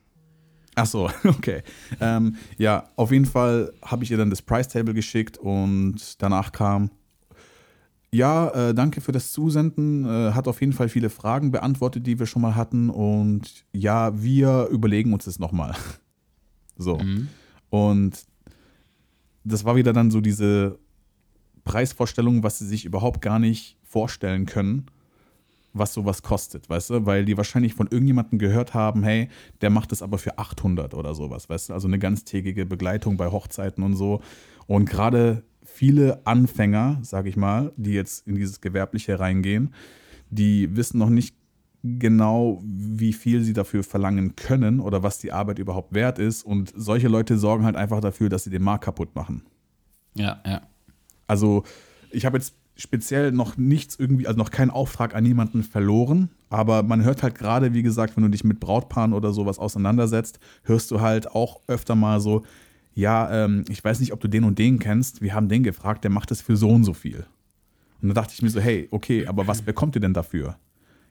Ach so, okay. ähm, ja, auf jeden Fall habe ich ihr dann das Price Table geschickt und danach kam, ja, äh, danke für das Zusenden, äh, hat auf jeden Fall viele Fragen beantwortet, die wir schon mal hatten und ja, wir überlegen uns das nochmal. So. Mhm. Und das war wieder dann so diese Preisvorstellung, was sie sich überhaupt gar nicht vorstellen können, was sowas kostet, weißt du? Weil die wahrscheinlich von irgendjemandem gehört haben, hey, der macht das aber für 800 oder sowas, weißt du? Also eine ganztägige Begleitung bei Hochzeiten und so. Und gerade viele Anfänger, sag ich mal, die jetzt in dieses Gewerbliche reingehen, die wissen noch nicht genau, wie viel sie dafür verlangen können oder was die Arbeit überhaupt wert ist. Und solche Leute sorgen halt einfach dafür, dass sie den Markt kaputt machen. Ja, ja. Also ich habe jetzt speziell noch nichts irgendwie, also noch keinen Auftrag an jemanden verloren, aber man hört halt gerade, wie gesagt, wenn du dich mit Brautpaaren oder sowas auseinandersetzt, hörst du halt auch öfter mal so, ja, ähm, ich weiß nicht, ob du den und den kennst, wir haben den gefragt, der macht es für so und so viel. Und da dachte ich mir so, hey, okay, aber was bekommt ihr denn dafür?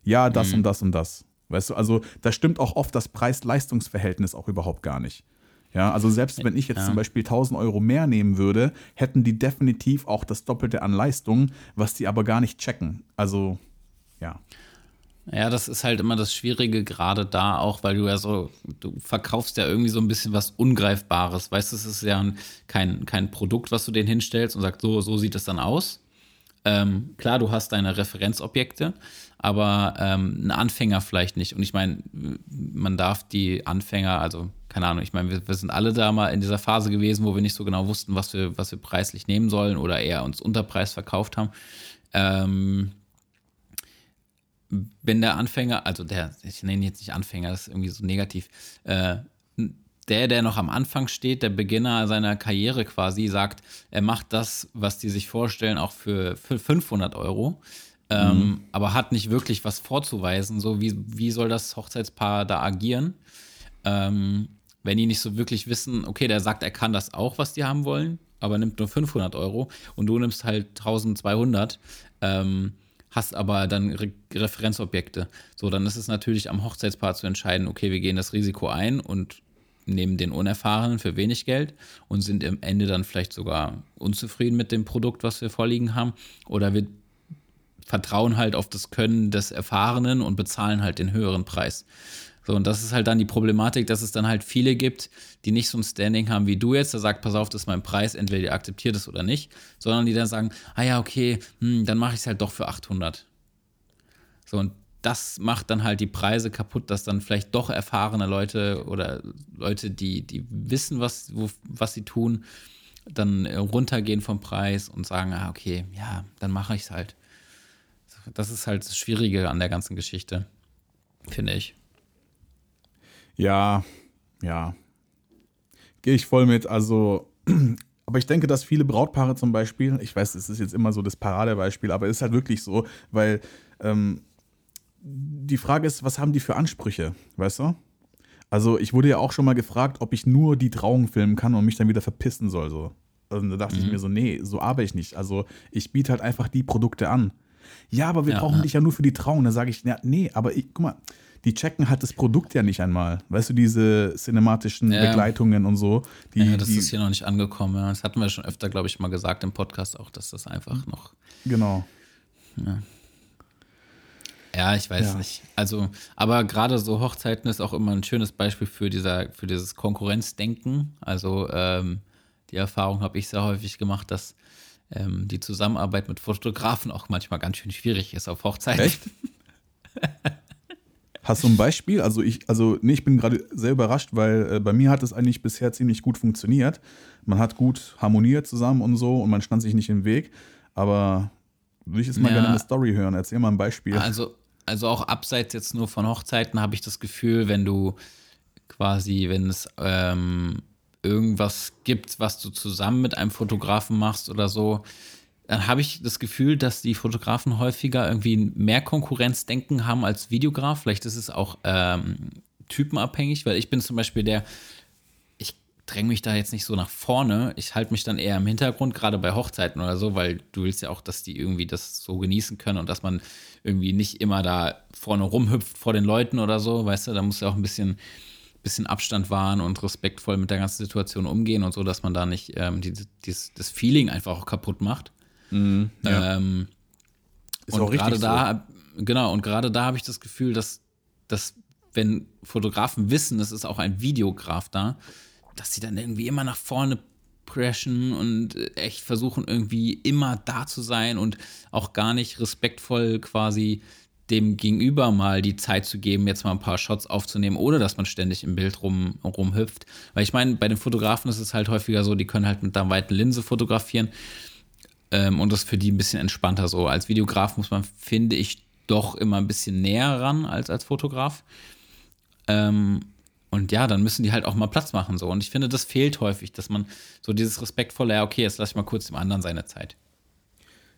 Ja, das mhm. und das und das. Weißt du, also da stimmt auch oft das Preis-Leistungs-Verhältnis auch überhaupt gar nicht. Ja, also selbst wenn ich jetzt ja. zum Beispiel 1000 Euro mehr nehmen würde, hätten die definitiv auch das Doppelte an Leistung, was die aber gar nicht checken. Also, ja. Ja, das ist halt immer das Schwierige, gerade da auch, weil du ja so, du verkaufst ja irgendwie so ein bisschen was Ungreifbares. Weißt du, es ist ja kein, kein Produkt, was du denen hinstellst und sagst, so, so sieht es dann aus. Ähm, klar, du hast deine Referenzobjekte, aber ähm, ein Anfänger vielleicht nicht. Und ich meine, man darf die Anfänger, also keine Ahnung, ich meine, wir, wir, sind alle da mal in dieser Phase gewesen, wo wir nicht so genau wussten, was wir, was wir preislich nehmen sollen oder eher uns unter Preis verkauft haben. Ähm, wenn der Anfänger, also der, ich nenne ihn jetzt nicht Anfänger, das ist irgendwie so negativ, äh, der, der noch am Anfang steht, der Beginner seiner Karriere quasi, sagt, er macht das, was die sich vorstellen, auch für, für 500 Euro, ähm, mhm. aber hat nicht wirklich was vorzuweisen. So, wie, wie soll das Hochzeitspaar da agieren? Ähm, wenn die nicht so wirklich wissen, okay, der sagt, er kann das auch, was die haben wollen, aber nimmt nur 500 Euro und du nimmst halt 1200, ähm, hast aber dann Re Referenzobjekte. So, dann ist es natürlich am Hochzeitspaar zu entscheiden, okay, wir gehen das Risiko ein und nehmen den Unerfahrenen für wenig Geld und sind am Ende dann vielleicht sogar unzufrieden mit dem Produkt, was wir vorliegen haben. Oder wir vertrauen halt auf das Können des Erfahrenen und bezahlen halt den höheren Preis. So, und das ist halt dann die Problematik, dass es dann halt viele gibt, die nicht so ein Standing haben wie du jetzt, der sagt, pass auf, das ist mein Preis, entweder ihr akzeptiert es oder nicht, sondern die dann sagen, ah ja, okay, hm, dann mache ich es halt doch für 800. So, und das macht dann halt die Preise kaputt, dass dann vielleicht doch erfahrene Leute oder Leute, die, die wissen, was, wo, was sie tun, dann runtergehen vom Preis und sagen, ah, okay, ja, dann mache ich es halt. Das ist halt das Schwierige an der ganzen Geschichte, finde ich. Ja, ja. Gehe ich voll mit. Also, aber ich denke, dass viele Brautpaare zum Beispiel, ich weiß, es ist jetzt immer so das Paradebeispiel, aber es ist halt wirklich so, weil ähm, die Frage ist, was haben die für Ansprüche, weißt du? Also, ich wurde ja auch schon mal gefragt, ob ich nur die Trauung filmen kann und mich dann wieder verpissen soll. So. Und da dachte mhm. ich mir so, nee, so arbeite ich nicht. Also, ich biete halt einfach die Produkte an. Ja, aber wir ja, brauchen ja. dich ja nur für die Trauung. Da sage ich, ja, nee, aber ich, guck mal, die checken halt das Produkt ja nicht einmal. Weißt du, diese cinematischen ja. Begleitungen und so. Die, ja, das die, ist hier noch nicht angekommen. Das hatten wir schon öfter, glaube ich, mal gesagt im Podcast auch, dass das einfach noch. Genau. Ja. Ja, ich weiß ja. nicht. Also, aber gerade so Hochzeiten ist auch immer ein schönes Beispiel für dieser, für dieses Konkurrenzdenken. Also ähm, die Erfahrung habe ich sehr häufig gemacht, dass ähm, die Zusammenarbeit mit Fotografen auch manchmal ganz schön schwierig ist auf Hochzeiten. Echt? Hast du ein Beispiel? Also ich, also nee, ich bin gerade sehr überrascht, weil äh, bei mir hat es eigentlich bisher ziemlich gut funktioniert. Man hat gut harmoniert zusammen und so und man stand sich nicht im Weg. Aber würde ich jetzt mal ja, gerne eine Story hören. Erzähl mal ein Beispiel. Also, also auch abseits jetzt nur von Hochzeiten habe ich das Gefühl, wenn du quasi, wenn es ähm, irgendwas gibt, was du zusammen mit einem Fotografen machst oder so, dann habe ich das Gefühl, dass die Fotografen häufiger irgendwie mehr Konkurrenzdenken haben als Videograf. Vielleicht ist es auch ähm, typenabhängig, weil ich bin zum Beispiel der, dränge mich da jetzt nicht so nach vorne. Ich halte mich dann eher im Hintergrund, gerade bei Hochzeiten oder so, weil du willst ja auch, dass die irgendwie das so genießen können und dass man irgendwie nicht immer da vorne rumhüpft vor den Leuten oder so, weißt du, da muss ja auch ein bisschen bisschen Abstand wahren und respektvoll mit der ganzen Situation umgehen und so, dass man da nicht ähm, die, dieses, das Feeling einfach auch kaputt macht. Mhm, ja. ähm, ist und gerade da, so. genau, und gerade da habe ich das Gefühl, dass, dass wenn Fotografen wissen, es ist auch ein Videograf da, dass sie dann irgendwie immer nach vorne preschen und echt versuchen, irgendwie immer da zu sein und auch gar nicht respektvoll quasi dem Gegenüber mal die Zeit zu geben, jetzt mal ein paar Shots aufzunehmen, ohne dass man ständig im Bild rum, rumhüpft. Weil ich meine, bei den Fotografen ist es halt häufiger so, die können halt mit einer weiten Linse fotografieren ähm, und das ist für die ein bisschen entspannter so. Als Videograf muss man, finde ich, doch immer ein bisschen näher ran als als Fotograf. Ähm, und ja, dann müssen die halt auch mal Platz machen so. Und ich finde, das fehlt häufig, dass man so dieses respektvolle, ja, okay, jetzt lass ich mal kurz dem anderen seine Zeit.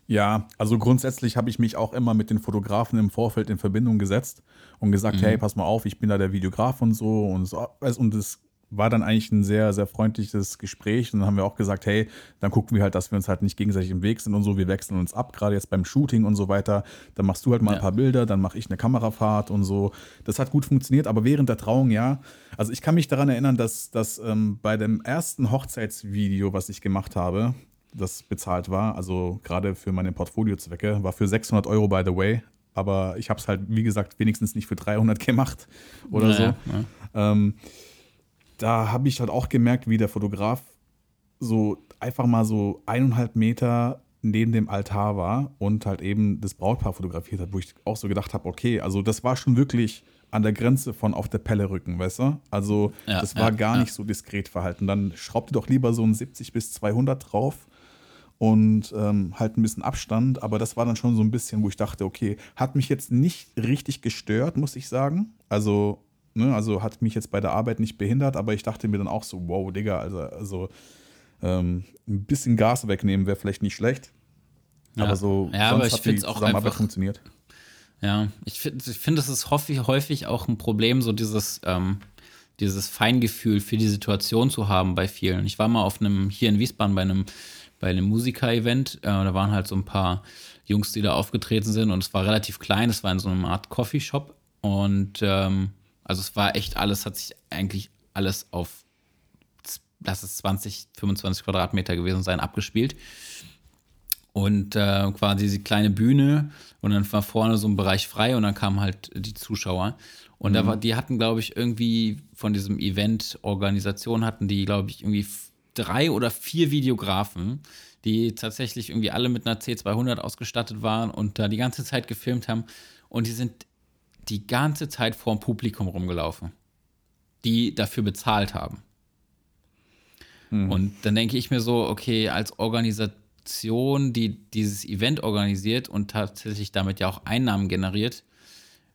Ja, also grundsätzlich habe ich mich auch immer mit den Fotografen im Vorfeld in Verbindung gesetzt und gesagt, mhm. hey, pass mal auf, ich bin da der Videograf und so und so. Und es war dann eigentlich ein sehr, sehr freundliches Gespräch. Und dann haben wir auch gesagt, hey, dann gucken wir halt, dass wir uns halt nicht gegenseitig im Weg sind und so. Wir wechseln uns ab, gerade jetzt beim Shooting und so weiter. Dann machst du halt mal ja. ein paar Bilder, dann mache ich eine Kamerafahrt und so. Das hat gut funktioniert, aber während der Trauung, ja. Also ich kann mich daran erinnern, dass, dass ähm, bei dem ersten Hochzeitsvideo, was ich gemacht habe, das bezahlt war, also gerade für meine Portfoliozwecke, war für 600 Euro, by the way. Aber ich habe es halt, wie gesagt, wenigstens nicht für 300 gemacht oder naja, so. Ja. Ähm, da habe ich halt auch gemerkt, wie der Fotograf so einfach mal so eineinhalb Meter neben dem Altar war und halt eben das Brautpaar fotografiert hat, wo ich auch so gedacht habe, okay, also das war schon wirklich an der Grenze von auf der Pelle rücken, weißt du? Also ja, das war ja, gar ja. nicht so diskret verhalten. Dann schraubt ihr doch lieber so ein 70 bis 200 drauf und ähm, halt ein bisschen Abstand. Aber das war dann schon so ein bisschen, wo ich dachte, okay, hat mich jetzt nicht richtig gestört, muss ich sagen. Also Ne? Also hat mich jetzt bei der Arbeit nicht behindert, aber ich dachte mir dann auch so, wow, Digga, also, also ähm, ein bisschen Gas wegnehmen wäre vielleicht nicht schlecht. Ja. Aber so ja, aber ich finde es auch einfach funktioniert. Ja, ich finde, ich find, das ist häufig, häufig auch ein Problem, so dieses, ähm, dieses Feingefühl für die Situation zu haben bei vielen. Ich war mal auf einem, hier in Wiesbaden bei einem, bei einem Musiker-Event, äh, da waren halt so ein paar Jungs, die da aufgetreten sind und es war relativ klein, es war in so einer Art Coffeeshop und ähm, also es war echt alles, hat sich eigentlich alles auf, lass es 20, 25 Quadratmeter gewesen sein, abgespielt. Und äh, quasi die kleine Bühne und dann war vorne so ein Bereich frei und dann kamen halt die Zuschauer. Und mhm. da war, die hatten, glaube ich, irgendwie von diesem Event-Organisation hatten die, glaube ich, irgendwie drei oder vier Videografen, die tatsächlich irgendwie alle mit einer C200 ausgestattet waren und da die ganze Zeit gefilmt haben. Und die sind die ganze Zeit vor dem Publikum rumgelaufen, die dafür bezahlt haben. Hm. Und dann denke ich mir so, okay, als Organisation, die dieses Event organisiert und tatsächlich damit ja auch Einnahmen generiert,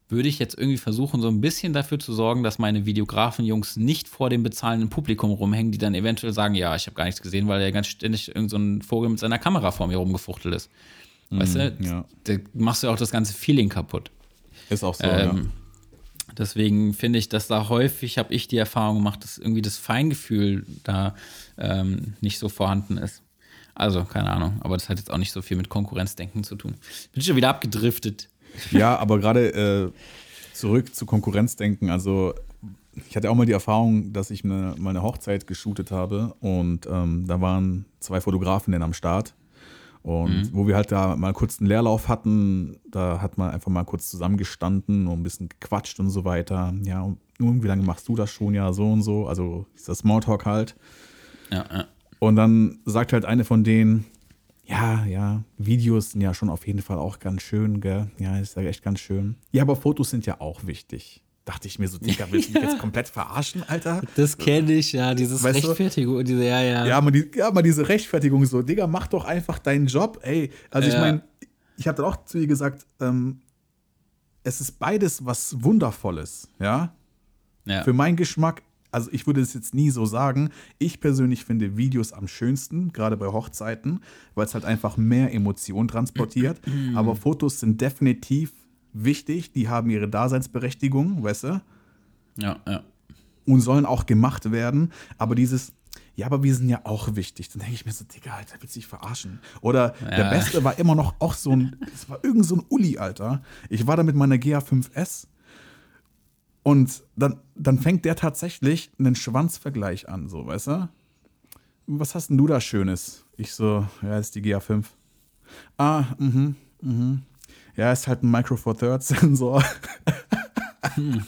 würde ich jetzt irgendwie versuchen, so ein bisschen dafür zu sorgen, dass meine Videografen-Jungs nicht vor dem bezahlenden Publikum rumhängen, die dann eventuell sagen, ja, ich habe gar nichts gesehen, weil er ganz ständig irgendein so Vogel mit seiner Kamera vor mir rumgefuchtelt ist. Weißt du, hm, ja. da machst du auch das ganze Feeling kaputt. Ist auch so, ähm, ja. Deswegen finde ich, dass da häufig, habe ich die Erfahrung gemacht, dass irgendwie das Feingefühl da ähm, nicht so vorhanden ist. Also, keine Ahnung, aber das hat jetzt auch nicht so viel mit Konkurrenzdenken zu tun. Bin schon wieder abgedriftet. Ja, aber gerade äh, zurück zu Konkurrenzdenken. Also, ich hatte auch mal die Erfahrung, dass ich eine, mal eine Hochzeit geshootet habe und ähm, da waren zwei Fotografinnen am Start und mhm. wo wir halt da mal kurz einen Leerlauf hatten, da hat man einfach mal kurz zusammengestanden und ein bisschen gequatscht und so weiter. Ja, und nun, wie lange machst du das schon? Ja, so und so. Also ist das Smalltalk halt. Ja, ja. Und dann sagt halt eine von denen, ja, ja, Videos sind ja schon auf jeden Fall auch ganz schön, gell? Ja, ist ja echt ganz schön. Ja, aber Fotos sind ja auch wichtig dachte ich mir so, Digga, willst du mich jetzt komplett verarschen, Alter? Das kenne ich, ja, dieses weißt Rechtfertigung, diese, ja, ja. Ja, aber, die, ja, aber diese Rechtfertigung so, Digga, mach doch einfach deinen Job, ey. Also ja. ich meine, ich habe dann auch zu ihr gesagt, ähm, es ist beides was Wundervolles, ja? ja. Für meinen Geschmack, also ich würde es jetzt nie so sagen. Ich persönlich finde Videos am schönsten, gerade bei Hochzeiten, weil es halt einfach mehr Emotionen transportiert. aber Fotos sind definitiv wichtig, die haben ihre Daseinsberechtigung, weißt du? Ja, ja. Und sollen auch gemacht werden, aber dieses, ja, aber wir sind ja auch wichtig. Dann denke ich mir so, Digga, Alter, willst du dich verarschen? Oder ja. der Beste war immer noch auch so ein, es war irgend so ein Uli, Alter. Ich war da mit meiner GA5S und dann, dann fängt der tatsächlich einen Schwanzvergleich an, so, weißt du? Was hast denn du da Schönes? Ich so, ja, ist die GA5. Ah, mhm, mhm. Ja, ist halt ein Micro Four Thirds Sensor. Hm.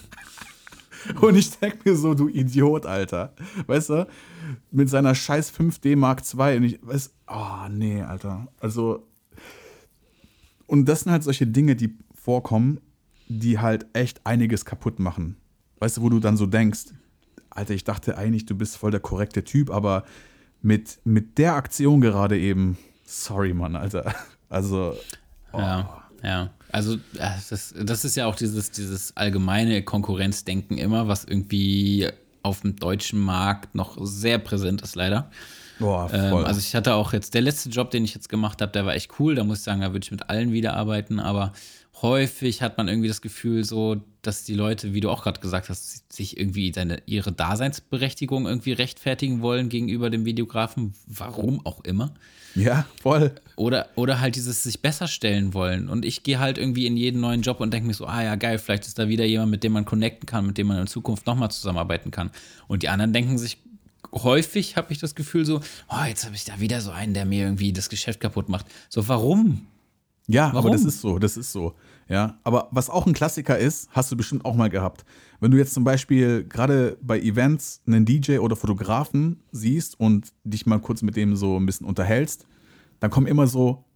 Und ich denke mir so, du Idiot, Alter. Weißt du, mit seiner scheiß 5D Mark II. Und ich weiß, oh nee, Alter. Also, und das sind halt solche Dinge, die vorkommen, die halt echt einiges kaputt machen. Weißt du, wo du dann so denkst, Alter, ich dachte eigentlich, du bist voll der korrekte Typ, aber mit, mit der Aktion gerade eben, sorry, Mann, Alter. Also, oh. ja. Ja. Also das, das ist ja auch dieses, dieses allgemeine Konkurrenzdenken immer, was irgendwie auf dem deutschen Markt noch sehr präsent ist, leider. Boah, ähm, also ich hatte auch jetzt, der letzte Job, den ich jetzt gemacht habe, der war echt cool. Da muss ich sagen, da würde ich mit allen wieder arbeiten, aber häufig hat man irgendwie das Gefühl so, dass die Leute, wie du auch gerade gesagt hast, sich irgendwie seine, ihre Daseinsberechtigung irgendwie rechtfertigen wollen gegenüber dem Videografen, warum auch immer. Ja, voll. Oder, oder halt dieses sich besser stellen wollen. Und ich gehe halt irgendwie in jeden neuen Job und denke mir so, ah ja, geil, vielleicht ist da wieder jemand, mit dem man connecten kann, mit dem man in Zukunft nochmal zusammenarbeiten kann. Und die anderen denken sich, häufig habe ich das Gefühl so, oh, jetzt habe ich da wieder so einen, der mir irgendwie das Geschäft kaputt macht. So, warum? Ja, warum? aber das ist so, das ist so. Ja, aber was auch ein Klassiker ist, hast du bestimmt auch mal gehabt. Wenn du jetzt zum Beispiel gerade bei Events einen DJ oder Fotografen siehst und dich mal kurz mit dem so ein bisschen unterhältst, dann kommen immer so,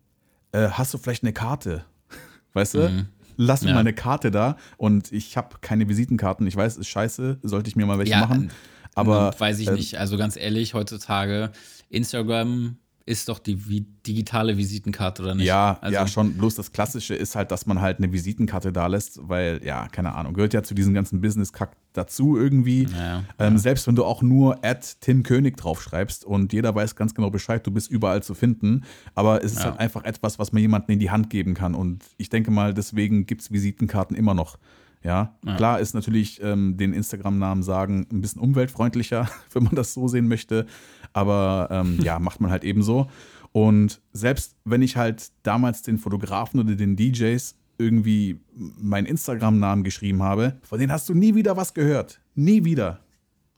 äh, hast du vielleicht eine Karte? Weißt du? Mhm. Lass mir ja. mal eine Karte da und ich habe keine Visitenkarten. Ich weiß, es ist scheiße, sollte ich mir mal welche ja, machen. Aber weiß ich äh, nicht. Also ganz ehrlich, heutzutage Instagram ist doch die wie digitale Visitenkarte, oder nicht? Ja, also, ja, schon. Bloß das Klassische ist halt, dass man halt eine Visitenkarte da lässt, weil, ja, keine Ahnung, gehört ja zu diesem ganzen Business-Kack dazu irgendwie. Ja, ähm, ja. Selbst wenn du auch nur at Tim König draufschreibst und jeder weiß ganz genau Bescheid, du bist überall zu finden. Aber es ist ja. halt einfach etwas, was man jemandem in die Hand geben kann. Und ich denke mal, deswegen gibt es Visitenkarten immer noch. Ja, ja. klar ist natürlich ähm, den Instagram-Namen sagen ein bisschen umweltfreundlicher, wenn man das so sehen möchte. Aber ähm, ja, macht man halt ebenso. Und selbst wenn ich halt damals den Fotografen oder den DJs irgendwie meinen Instagram-Namen geschrieben habe, von denen hast du nie wieder was gehört. Nie wieder.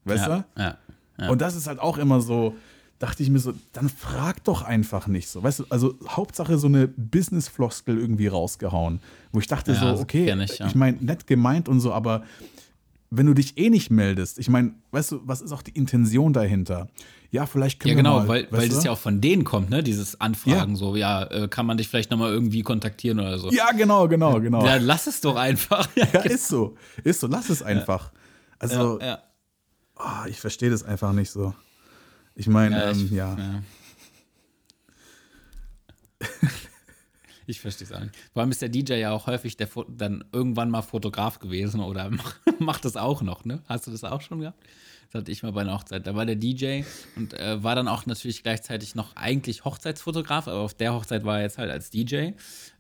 Weißt ja, du? Ja, ja. Und das ist halt auch immer so, dachte ich mir so, dann frag doch einfach nicht so. Weißt du, also Hauptsache so eine Business-Floskel irgendwie rausgehauen, wo ich dachte so, okay, ich, ich meine, nett gemeint und so, aber wenn du dich eh nicht meldest, ich meine, weißt du, was ist auch die Intention dahinter? Ja, vielleicht können ja, genau, wir mal, weil, weil das ja auch von denen kommt, ne? Dieses Anfragen, ja. so, ja, äh, kann man dich vielleicht nochmal irgendwie kontaktieren oder so. Ja, genau, genau, genau. Ja, lass es doch einfach. ja, ist so. Ist so, lass es einfach. Also, oh, ich verstehe das einfach nicht so. Ich meine, ja, ähm, ja. ich verstehe es auch nicht. Vor allem ist der DJ ja auch häufig der dann irgendwann mal Fotograf gewesen oder macht das auch noch, ne? Hast du das auch schon gehabt? Das hatte ich mal bei einer Hochzeit. Da war der DJ und äh, war dann auch natürlich gleichzeitig noch eigentlich Hochzeitsfotograf, aber auf der Hochzeit war er jetzt halt als DJ.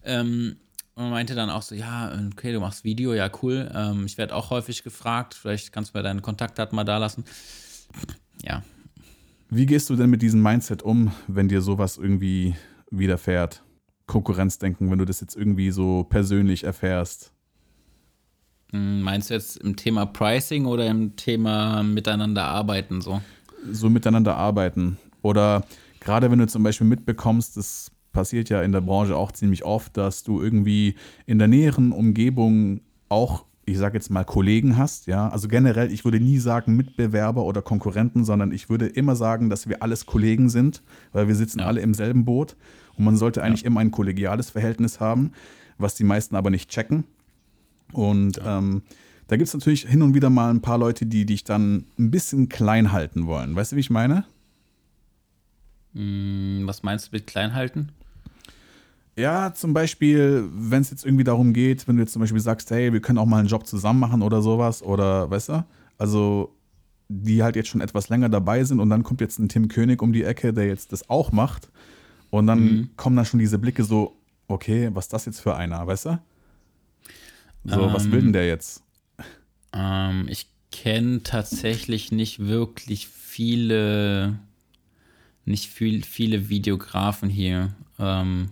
Ähm, und meinte dann auch so, ja, okay, du machst Video, ja, cool. Ähm, ich werde auch häufig gefragt, vielleicht kannst du mir deine Kontaktdaten mal da lassen. Ja, wie gehst du denn mit diesem Mindset um, wenn dir sowas irgendwie widerfährt? Konkurrenzdenken, wenn du das jetzt irgendwie so persönlich erfährst? Hm, meinst du jetzt im Thema Pricing oder im Thema miteinander arbeiten so? So miteinander arbeiten. Oder gerade wenn du zum Beispiel mitbekommst, das passiert ja in der Branche auch ziemlich oft, dass du irgendwie in der näheren Umgebung auch ich sage jetzt mal, Kollegen hast, ja, also generell, ich würde nie sagen Mitbewerber oder Konkurrenten, sondern ich würde immer sagen, dass wir alles Kollegen sind, weil wir sitzen ja. alle im selben Boot und man sollte eigentlich ja. immer ein kollegiales Verhältnis haben, was die meisten aber nicht checken. Und ja. ähm, da gibt es natürlich hin und wieder mal ein paar Leute, die dich dann ein bisschen klein halten wollen. Weißt du, wie ich meine? Hm, was meinst du mit klein halten? Ja, zum Beispiel, wenn es jetzt irgendwie darum geht, wenn du jetzt zum Beispiel sagst, hey, wir können auch mal einen Job zusammen machen oder sowas, oder weißt du? Also, die halt jetzt schon etwas länger dabei sind und dann kommt jetzt ein Tim König um die Ecke, der jetzt das auch macht. Und dann mhm. kommen dann schon diese Blicke so, okay, was ist das jetzt für einer, weißt du? So, ähm, was will denn der jetzt? Ähm, ich kenne tatsächlich nicht wirklich viele, nicht viel, viele Videografen hier. Ähm,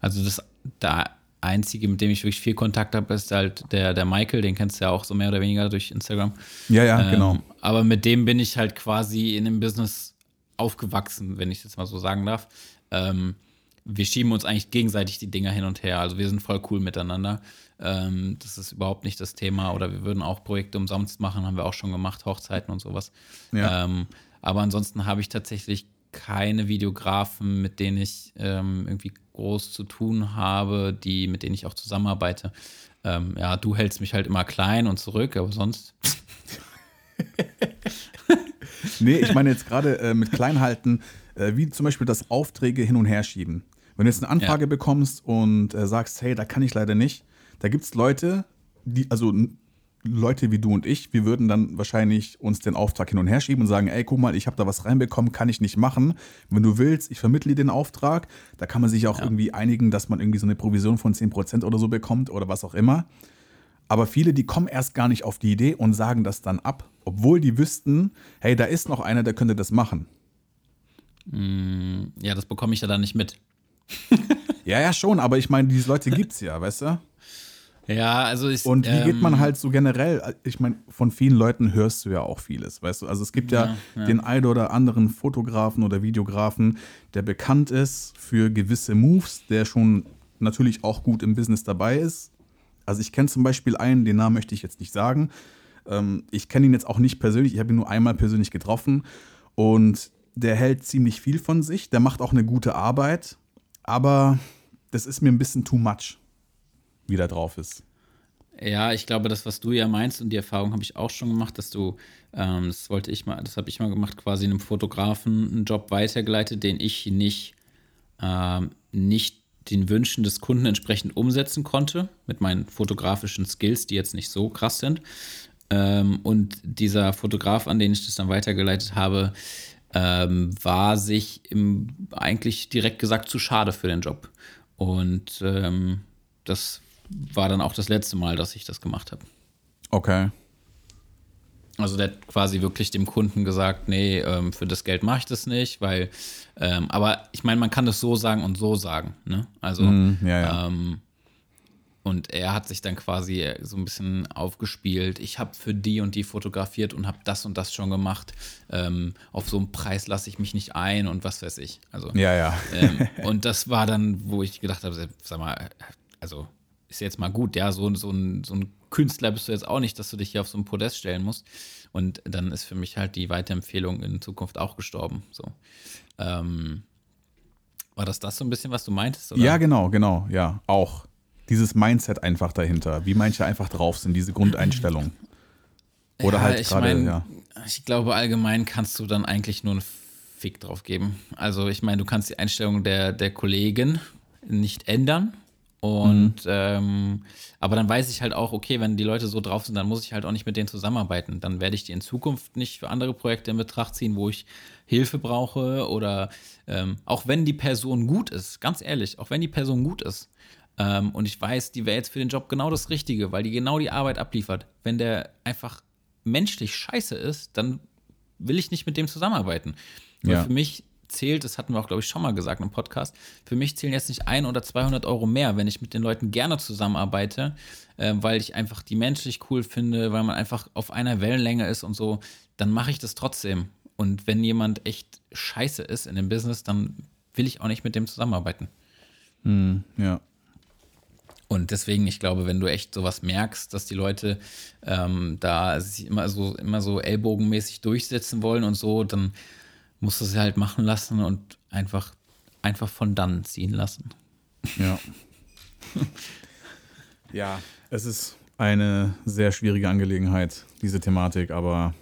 also das der einzige, mit dem ich wirklich viel Kontakt habe, ist halt der, der Michael, den kennst du ja auch so mehr oder weniger durch Instagram. Ja, ja, ähm, genau. Aber mit dem bin ich halt quasi in dem Business aufgewachsen, wenn ich das mal so sagen darf. Ähm, wir schieben uns eigentlich gegenseitig die Dinger hin und her. Also wir sind voll cool miteinander. Ähm, das ist überhaupt nicht das Thema. Oder wir würden auch Projekte umsonst machen, haben wir auch schon gemacht, Hochzeiten und sowas. Ja. Ähm, aber ansonsten habe ich tatsächlich keine Videografen, mit denen ich ähm, irgendwie groß zu tun habe, die, mit denen ich auch zusammenarbeite. Ähm, ja, du hältst mich halt immer klein und zurück, aber sonst. nee, ich meine jetzt gerade äh, mit Kleinhalten, äh, wie zum Beispiel das Aufträge hin und her schieben. Wenn du jetzt eine Anfrage ja. bekommst und äh, sagst, hey, da kann ich leider nicht, Da gibt es Leute, die, also Leute wie du und ich, wir würden dann wahrscheinlich uns den Auftrag hin und her schieben und sagen, ey, guck mal, ich habe da was reinbekommen, kann ich nicht machen. Wenn du willst, ich vermittle dir den Auftrag. Da kann man sich auch ja. irgendwie einigen, dass man irgendwie so eine Provision von 10% oder so bekommt oder was auch immer. Aber viele, die kommen erst gar nicht auf die Idee und sagen das dann ab, obwohl die wüssten, hey, da ist noch einer, der könnte das machen. Mm, ja, das bekomme ich ja dann nicht mit. ja, ja, schon, aber ich meine, diese Leute gibt es ja, weißt du? Ja, also ich. Und wie ähm, geht man ähm, halt so generell? Ich meine, von vielen Leuten hörst du ja auch vieles, weißt du? Also es gibt ja, ja, ja, den einen oder anderen Fotografen oder Videografen, der bekannt ist für gewisse Moves, der schon natürlich auch gut im Business dabei ist. Also ich kenne zum Beispiel einen, den Namen möchte ich jetzt nicht sagen. Ähm, ich kenne ihn jetzt auch nicht persönlich, ich habe ihn nur einmal persönlich getroffen und der hält ziemlich viel von sich, der macht auch eine gute Arbeit, aber das ist mir ein bisschen too much wie da drauf ist. Ja, ich glaube, das, was du ja meinst, und die Erfahrung habe ich auch schon gemacht, dass du, ähm, das wollte ich mal, das habe ich mal gemacht, quasi einem Fotografen einen Job weitergeleitet, den ich nicht, ähm, nicht den Wünschen des Kunden entsprechend umsetzen konnte, mit meinen fotografischen Skills, die jetzt nicht so krass sind. Ähm, und dieser Fotograf, an den ich das dann weitergeleitet habe, ähm, war sich im, eigentlich direkt gesagt zu schade für den Job. Und ähm, das war dann auch das letzte Mal, dass ich das gemacht habe. Okay. Also der hat quasi wirklich dem Kunden gesagt, nee, ähm, für das Geld mache ich das nicht, weil, ähm, aber ich meine, man kann das so sagen und so sagen, ne? Also, mm, ja, ja. Und er hat sich dann quasi so ein bisschen aufgespielt. Ich habe für die und die fotografiert und habe das und das schon gemacht. Ähm, auf so einen Preis lasse ich mich nicht ein und was weiß ich. Also, ja, ja. Ähm, und das war dann, wo ich gedacht habe, sag mal, also ist jetzt mal gut, ja, so, so, ein, so ein Künstler bist du jetzt auch nicht, dass du dich hier auf so ein Podest stellen musst. Und dann ist für mich halt die Weiterempfehlung in Zukunft auch gestorben. So. Ähm, war das das so ein bisschen, was du meintest? Oder? Ja, genau, genau, ja, auch. Dieses Mindset einfach dahinter, wie manche einfach drauf sind, diese Grundeinstellung. Oder ja, halt gerade, ja. Ich glaube, allgemein kannst du dann eigentlich nur einen Fick drauf geben. Also, ich meine, du kannst die Einstellung der, der Kollegen nicht ändern. Und mhm. ähm, aber dann weiß ich halt auch, okay, wenn die Leute so drauf sind, dann muss ich halt auch nicht mit denen zusammenarbeiten. Dann werde ich die in Zukunft nicht für andere Projekte in Betracht ziehen, wo ich Hilfe brauche oder ähm, auch wenn die Person gut ist, ganz ehrlich, auch wenn die Person gut ist ähm, und ich weiß, die wäre jetzt für den Job genau das Richtige, weil die genau die Arbeit abliefert. Wenn der einfach menschlich scheiße ist, dann will ich nicht mit dem zusammenarbeiten. Ja. für mich zählt, das hatten wir auch, glaube ich, schon mal gesagt im Podcast, für mich zählen jetzt nicht ein oder 200 Euro mehr, wenn ich mit den Leuten gerne zusammenarbeite, äh, weil ich einfach die menschlich cool finde, weil man einfach auf einer Wellenlänge ist und so, dann mache ich das trotzdem. Und wenn jemand echt scheiße ist in dem Business, dann will ich auch nicht mit dem zusammenarbeiten. Hm, ja. Und deswegen, ich glaube, wenn du echt sowas merkst, dass die Leute ähm, da sich immer so, immer so ellbogenmäßig durchsetzen wollen und so, dann musst du sie halt machen lassen und einfach, einfach von dann ziehen lassen. Ja. ja, es ist eine sehr schwierige Angelegenheit, diese Thematik, aber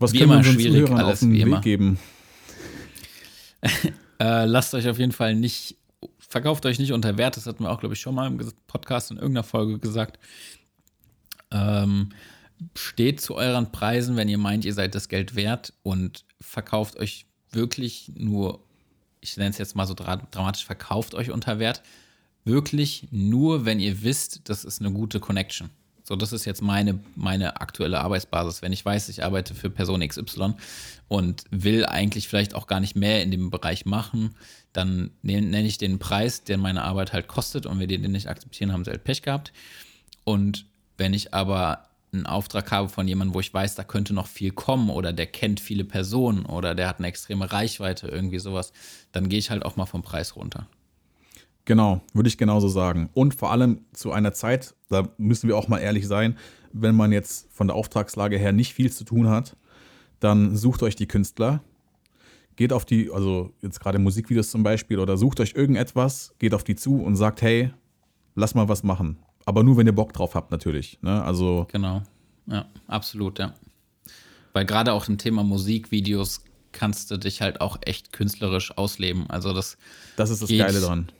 was wie können wir unseren Zuhörern auf den Weg immer. geben? äh, lasst euch auf jeden Fall nicht, verkauft euch nicht unter Wert, das hatten wir auch, glaube ich, schon mal im Podcast in irgendeiner Folge gesagt. Ähm, steht zu euren Preisen, wenn ihr meint, ihr seid das Geld wert und verkauft euch wirklich nur, ich nenne es jetzt mal so dramatisch, verkauft euch unter Wert, wirklich nur, wenn ihr wisst, das ist eine gute Connection. So, das ist jetzt meine, meine aktuelle Arbeitsbasis. Wenn ich weiß, ich arbeite für Person XY und will eigentlich vielleicht auch gar nicht mehr in dem Bereich machen, dann nenne ich den Preis, den meine Arbeit halt kostet und wenn die den nicht akzeptieren, haben sie halt Pech gehabt. Und wenn ich aber einen Auftrag habe von jemandem, wo ich weiß, da könnte noch viel kommen oder der kennt viele Personen oder der hat eine extreme Reichweite, irgendwie sowas, dann gehe ich halt auch mal vom Preis runter. Genau, würde ich genauso sagen. Und vor allem zu einer Zeit, da müssen wir auch mal ehrlich sein, wenn man jetzt von der Auftragslage her nicht viel zu tun hat, dann sucht euch die Künstler, geht auf die, also jetzt gerade Musikvideos zum Beispiel, oder sucht euch irgendetwas, geht auf die zu und sagt, hey, lass mal was machen. Aber nur, wenn ihr Bock drauf habt, natürlich. Ne? Also genau. Ja, absolut, ja. Weil gerade auch im Thema Musikvideos kannst du dich halt auch echt künstlerisch ausleben. Also das. Das ist das Geile dran.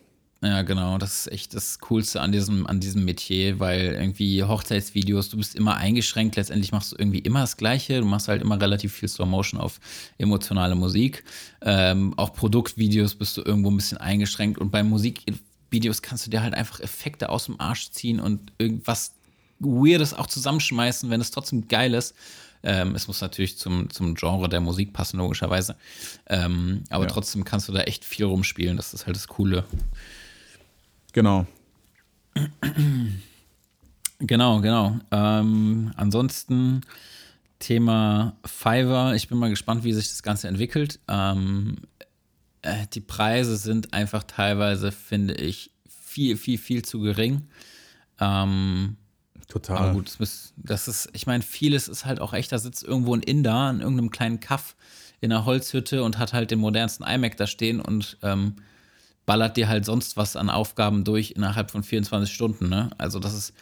Ja, genau. Das ist echt das Coolste an diesem, an diesem Metier, weil irgendwie Hochzeitsvideos, du bist immer eingeschränkt. Letztendlich machst du irgendwie immer das Gleiche. Du machst halt immer relativ viel Slow Motion auf emotionale Musik. Ähm, auch Produktvideos bist du irgendwo ein bisschen eingeschränkt. Und bei Musikvideos kannst du dir halt einfach Effekte aus dem Arsch ziehen und irgendwas Weirdes auch zusammenschmeißen, wenn es trotzdem geil ist. Ähm, es muss natürlich zum, zum Genre der Musik passen, logischerweise. Ähm, aber ja. trotzdem kannst du da echt viel rumspielen. Das ist halt das Coole. Genau. Genau, genau. Ähm, ansonsten Thema Fiverr. Ich bin mal gespannt, wie sich das Ganze entwickelt. Ähm, äh, die Preise sind einfach teilweise, finde ich, viel, viel, viel zu gering. Ähm, Total. Aber gut, das ist, ich meine, vieles ist halt auch echt, da sitzt irgendwo ein Inder in irgendeinem kleinen Kaff in einer Holzhütte und hat halt den modernsten iMac da stehen und ähm, ballert dir halt sonst was an Aufgaben durch innerhalb von 24 Stunden. Ne? Also das ist,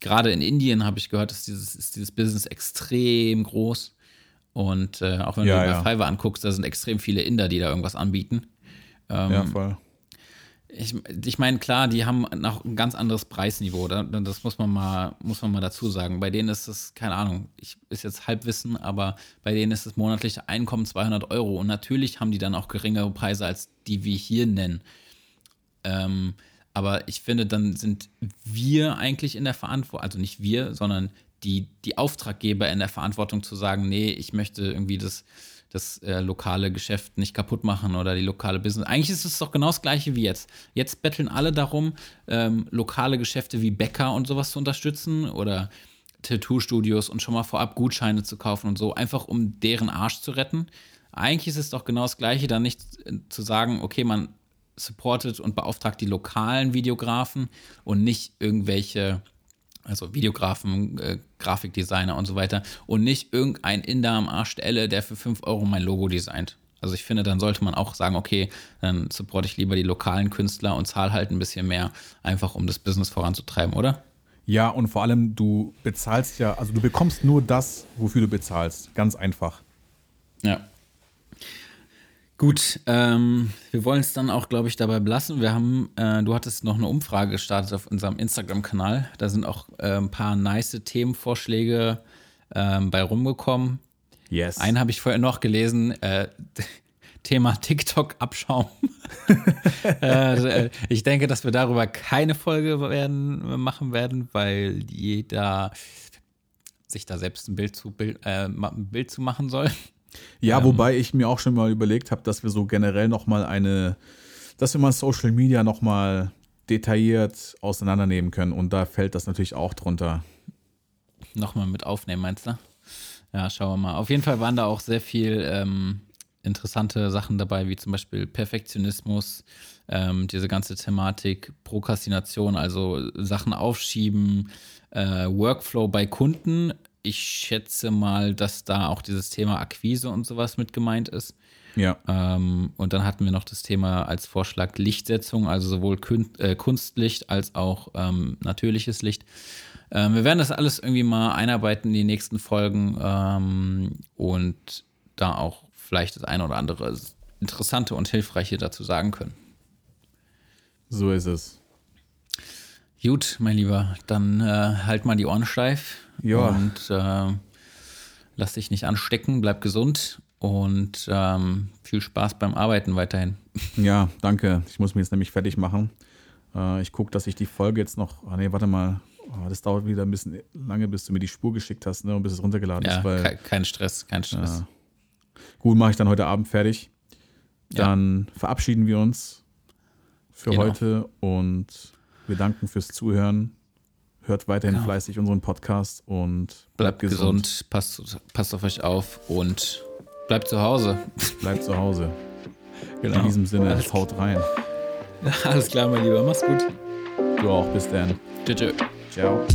gerade in Indien habe ich gehört, ist dieses, ist dieses Business extrem groß. Und äh, auch wenn ja, du dir ja. Fiverr anguckst, da sind extrem viele Inder, die da irgendwas anbieten. Ähm, ja, voll. Ich, ich meine, klar, die haben noch ein ganz anderes Preisniveau. Das muss man mal, muss man mal dazu sagen. Bei denen ist es, keine Ahnung, ich ist jetzt Halbwissen, aber bei denen ist das monatliche Einkommen 200 Euro. Und natürlich haben die dann auch geringere Preise als die wir hier nennen. Ähm, aber ich finde, dann sind wir eigentlich in der Verantwortung, also nicht wir, sondern die, die Auftraggeber in der Verantwortung zu sagen, nee, ich möchte irgendwie das das äh, lokale Geschäft nicht kaputt machen oder die lokale Business. Eigentlich ist es doch genau das gleiche wie jetzt. Jetzt betteln alle darum, ähm, lokale Geschäfte wie Bäcker und sowas zu unterstützen oder Tattoo-Studios und schon mal vorab Gutscheine zu kaufen und so, einfach um deren Arsch zu retten. Eigentlich ist es doch genau das gleiche, dann nicht äh, zu sagen, okay, man supportet und beauftragt die lokalen Videografen und nicht irgendwelche also Videografen, äh, Grafikdesigner und so weiter und nicht irgendein Inder am Arsch der Elle, der für 5 Euro mein Logo designt. Also ich finde, dann sollte man auch sagen, okay, dann supporte ich lieber die lokalen Künstler und zahle halt ein bisschen mehr, einfach um das Business voranzutreiben, oder? Ja, und vor allem, du bezahlst ja, also du bekommst nur das, wofür du bezahlst. Ganz einfach. Ja. Gut, ähm, wir wollen es dann auch, glaube ich, dabei belassen. Wir haben, äh, du hattest noch eine Umfrage gestartet auf unserem Instagram-Kanal. Da sind auch äh, ein paar nice Themenvorschläge äh, bei rumgekommen. Yes. Einen habe ich vorher noch gelesen. Äh, Thema TikTok-Abschaum. Äh, ich denke, dass wir darüber keine Folge werden, machen werden, weil jeder sich da selbst ein Bild zu, Bild, äh, ein Bild zu machen soll. Ja, ähm, wobei ich mir auch schon mal überlegt habe, dass wir so generell noch mal eine, dass wir mal Social Media noch mal detailliert auseinandernehmen können und da fällt das natürlich auch drunter. Nochmal mit aufnehmen, meinst du? Ja, schauen wir mal. Auf jeden Fall waren da auch sehr viel ähm, interessante Sachen dabei, wie zum Beispiel Perfektionismus, ähm, diese ganze Thematik Prokrastination, also Sachen aufschieben, äh, Workflow bei Kunden ich schätze mal, dass da auch dieses Thema Akquise und sowas mit gemeint ist. Ja. Ähm, und dann hatten wir noch das Thema als Vorschlag Lichtsetzung, also sowohl Kun äh, Kunstlicht als auch ähm, natürliches Licht. Ähm, wir werden das alles irgendwie mal einarbeiten in die nächsten Folgen ähm, und da auch vielleicht das eine oder andere Interessante und Hilfreiche dazu sagen können. So ist es. Gut, mein Lieber, dann äh, halt mal die Ohren steif. Ja. Und äh, lass dich nicht anstecken, bleib gesund und ähm, viel Spaß beim Arbeiten weiterhin. Ja, danke. Ich muss mich jetzt nämlich fertig machen. Äh, ich gucke, dass ich die Folge jetzt noch. Ah, nee, warte mal. Oh, das dauert wieder ein bisschen lange, bis du mir die Spur geschickt hast ne, und bis es runtergeladen ja, ist. Weil, kein, kein Stress, kein Stress. Ja. Gut, mache ich dann heute Abend fertig. Dann ja. verabschieden wir uns für genau. heute und wir danken fürs Zuhören. Hört weiterhin genau. fleißig unseren Podcast und bleibt, bleibt gesund. gesund. Passt, passt auf euch auf und bleibt zu Hause. Bleibt zu Hause. Genau. In diesem Sinne, Alles haut rein. Alles klar, mein Lieber. Mach's gut. Du auch. Bis dann. Tschüss. Ciao.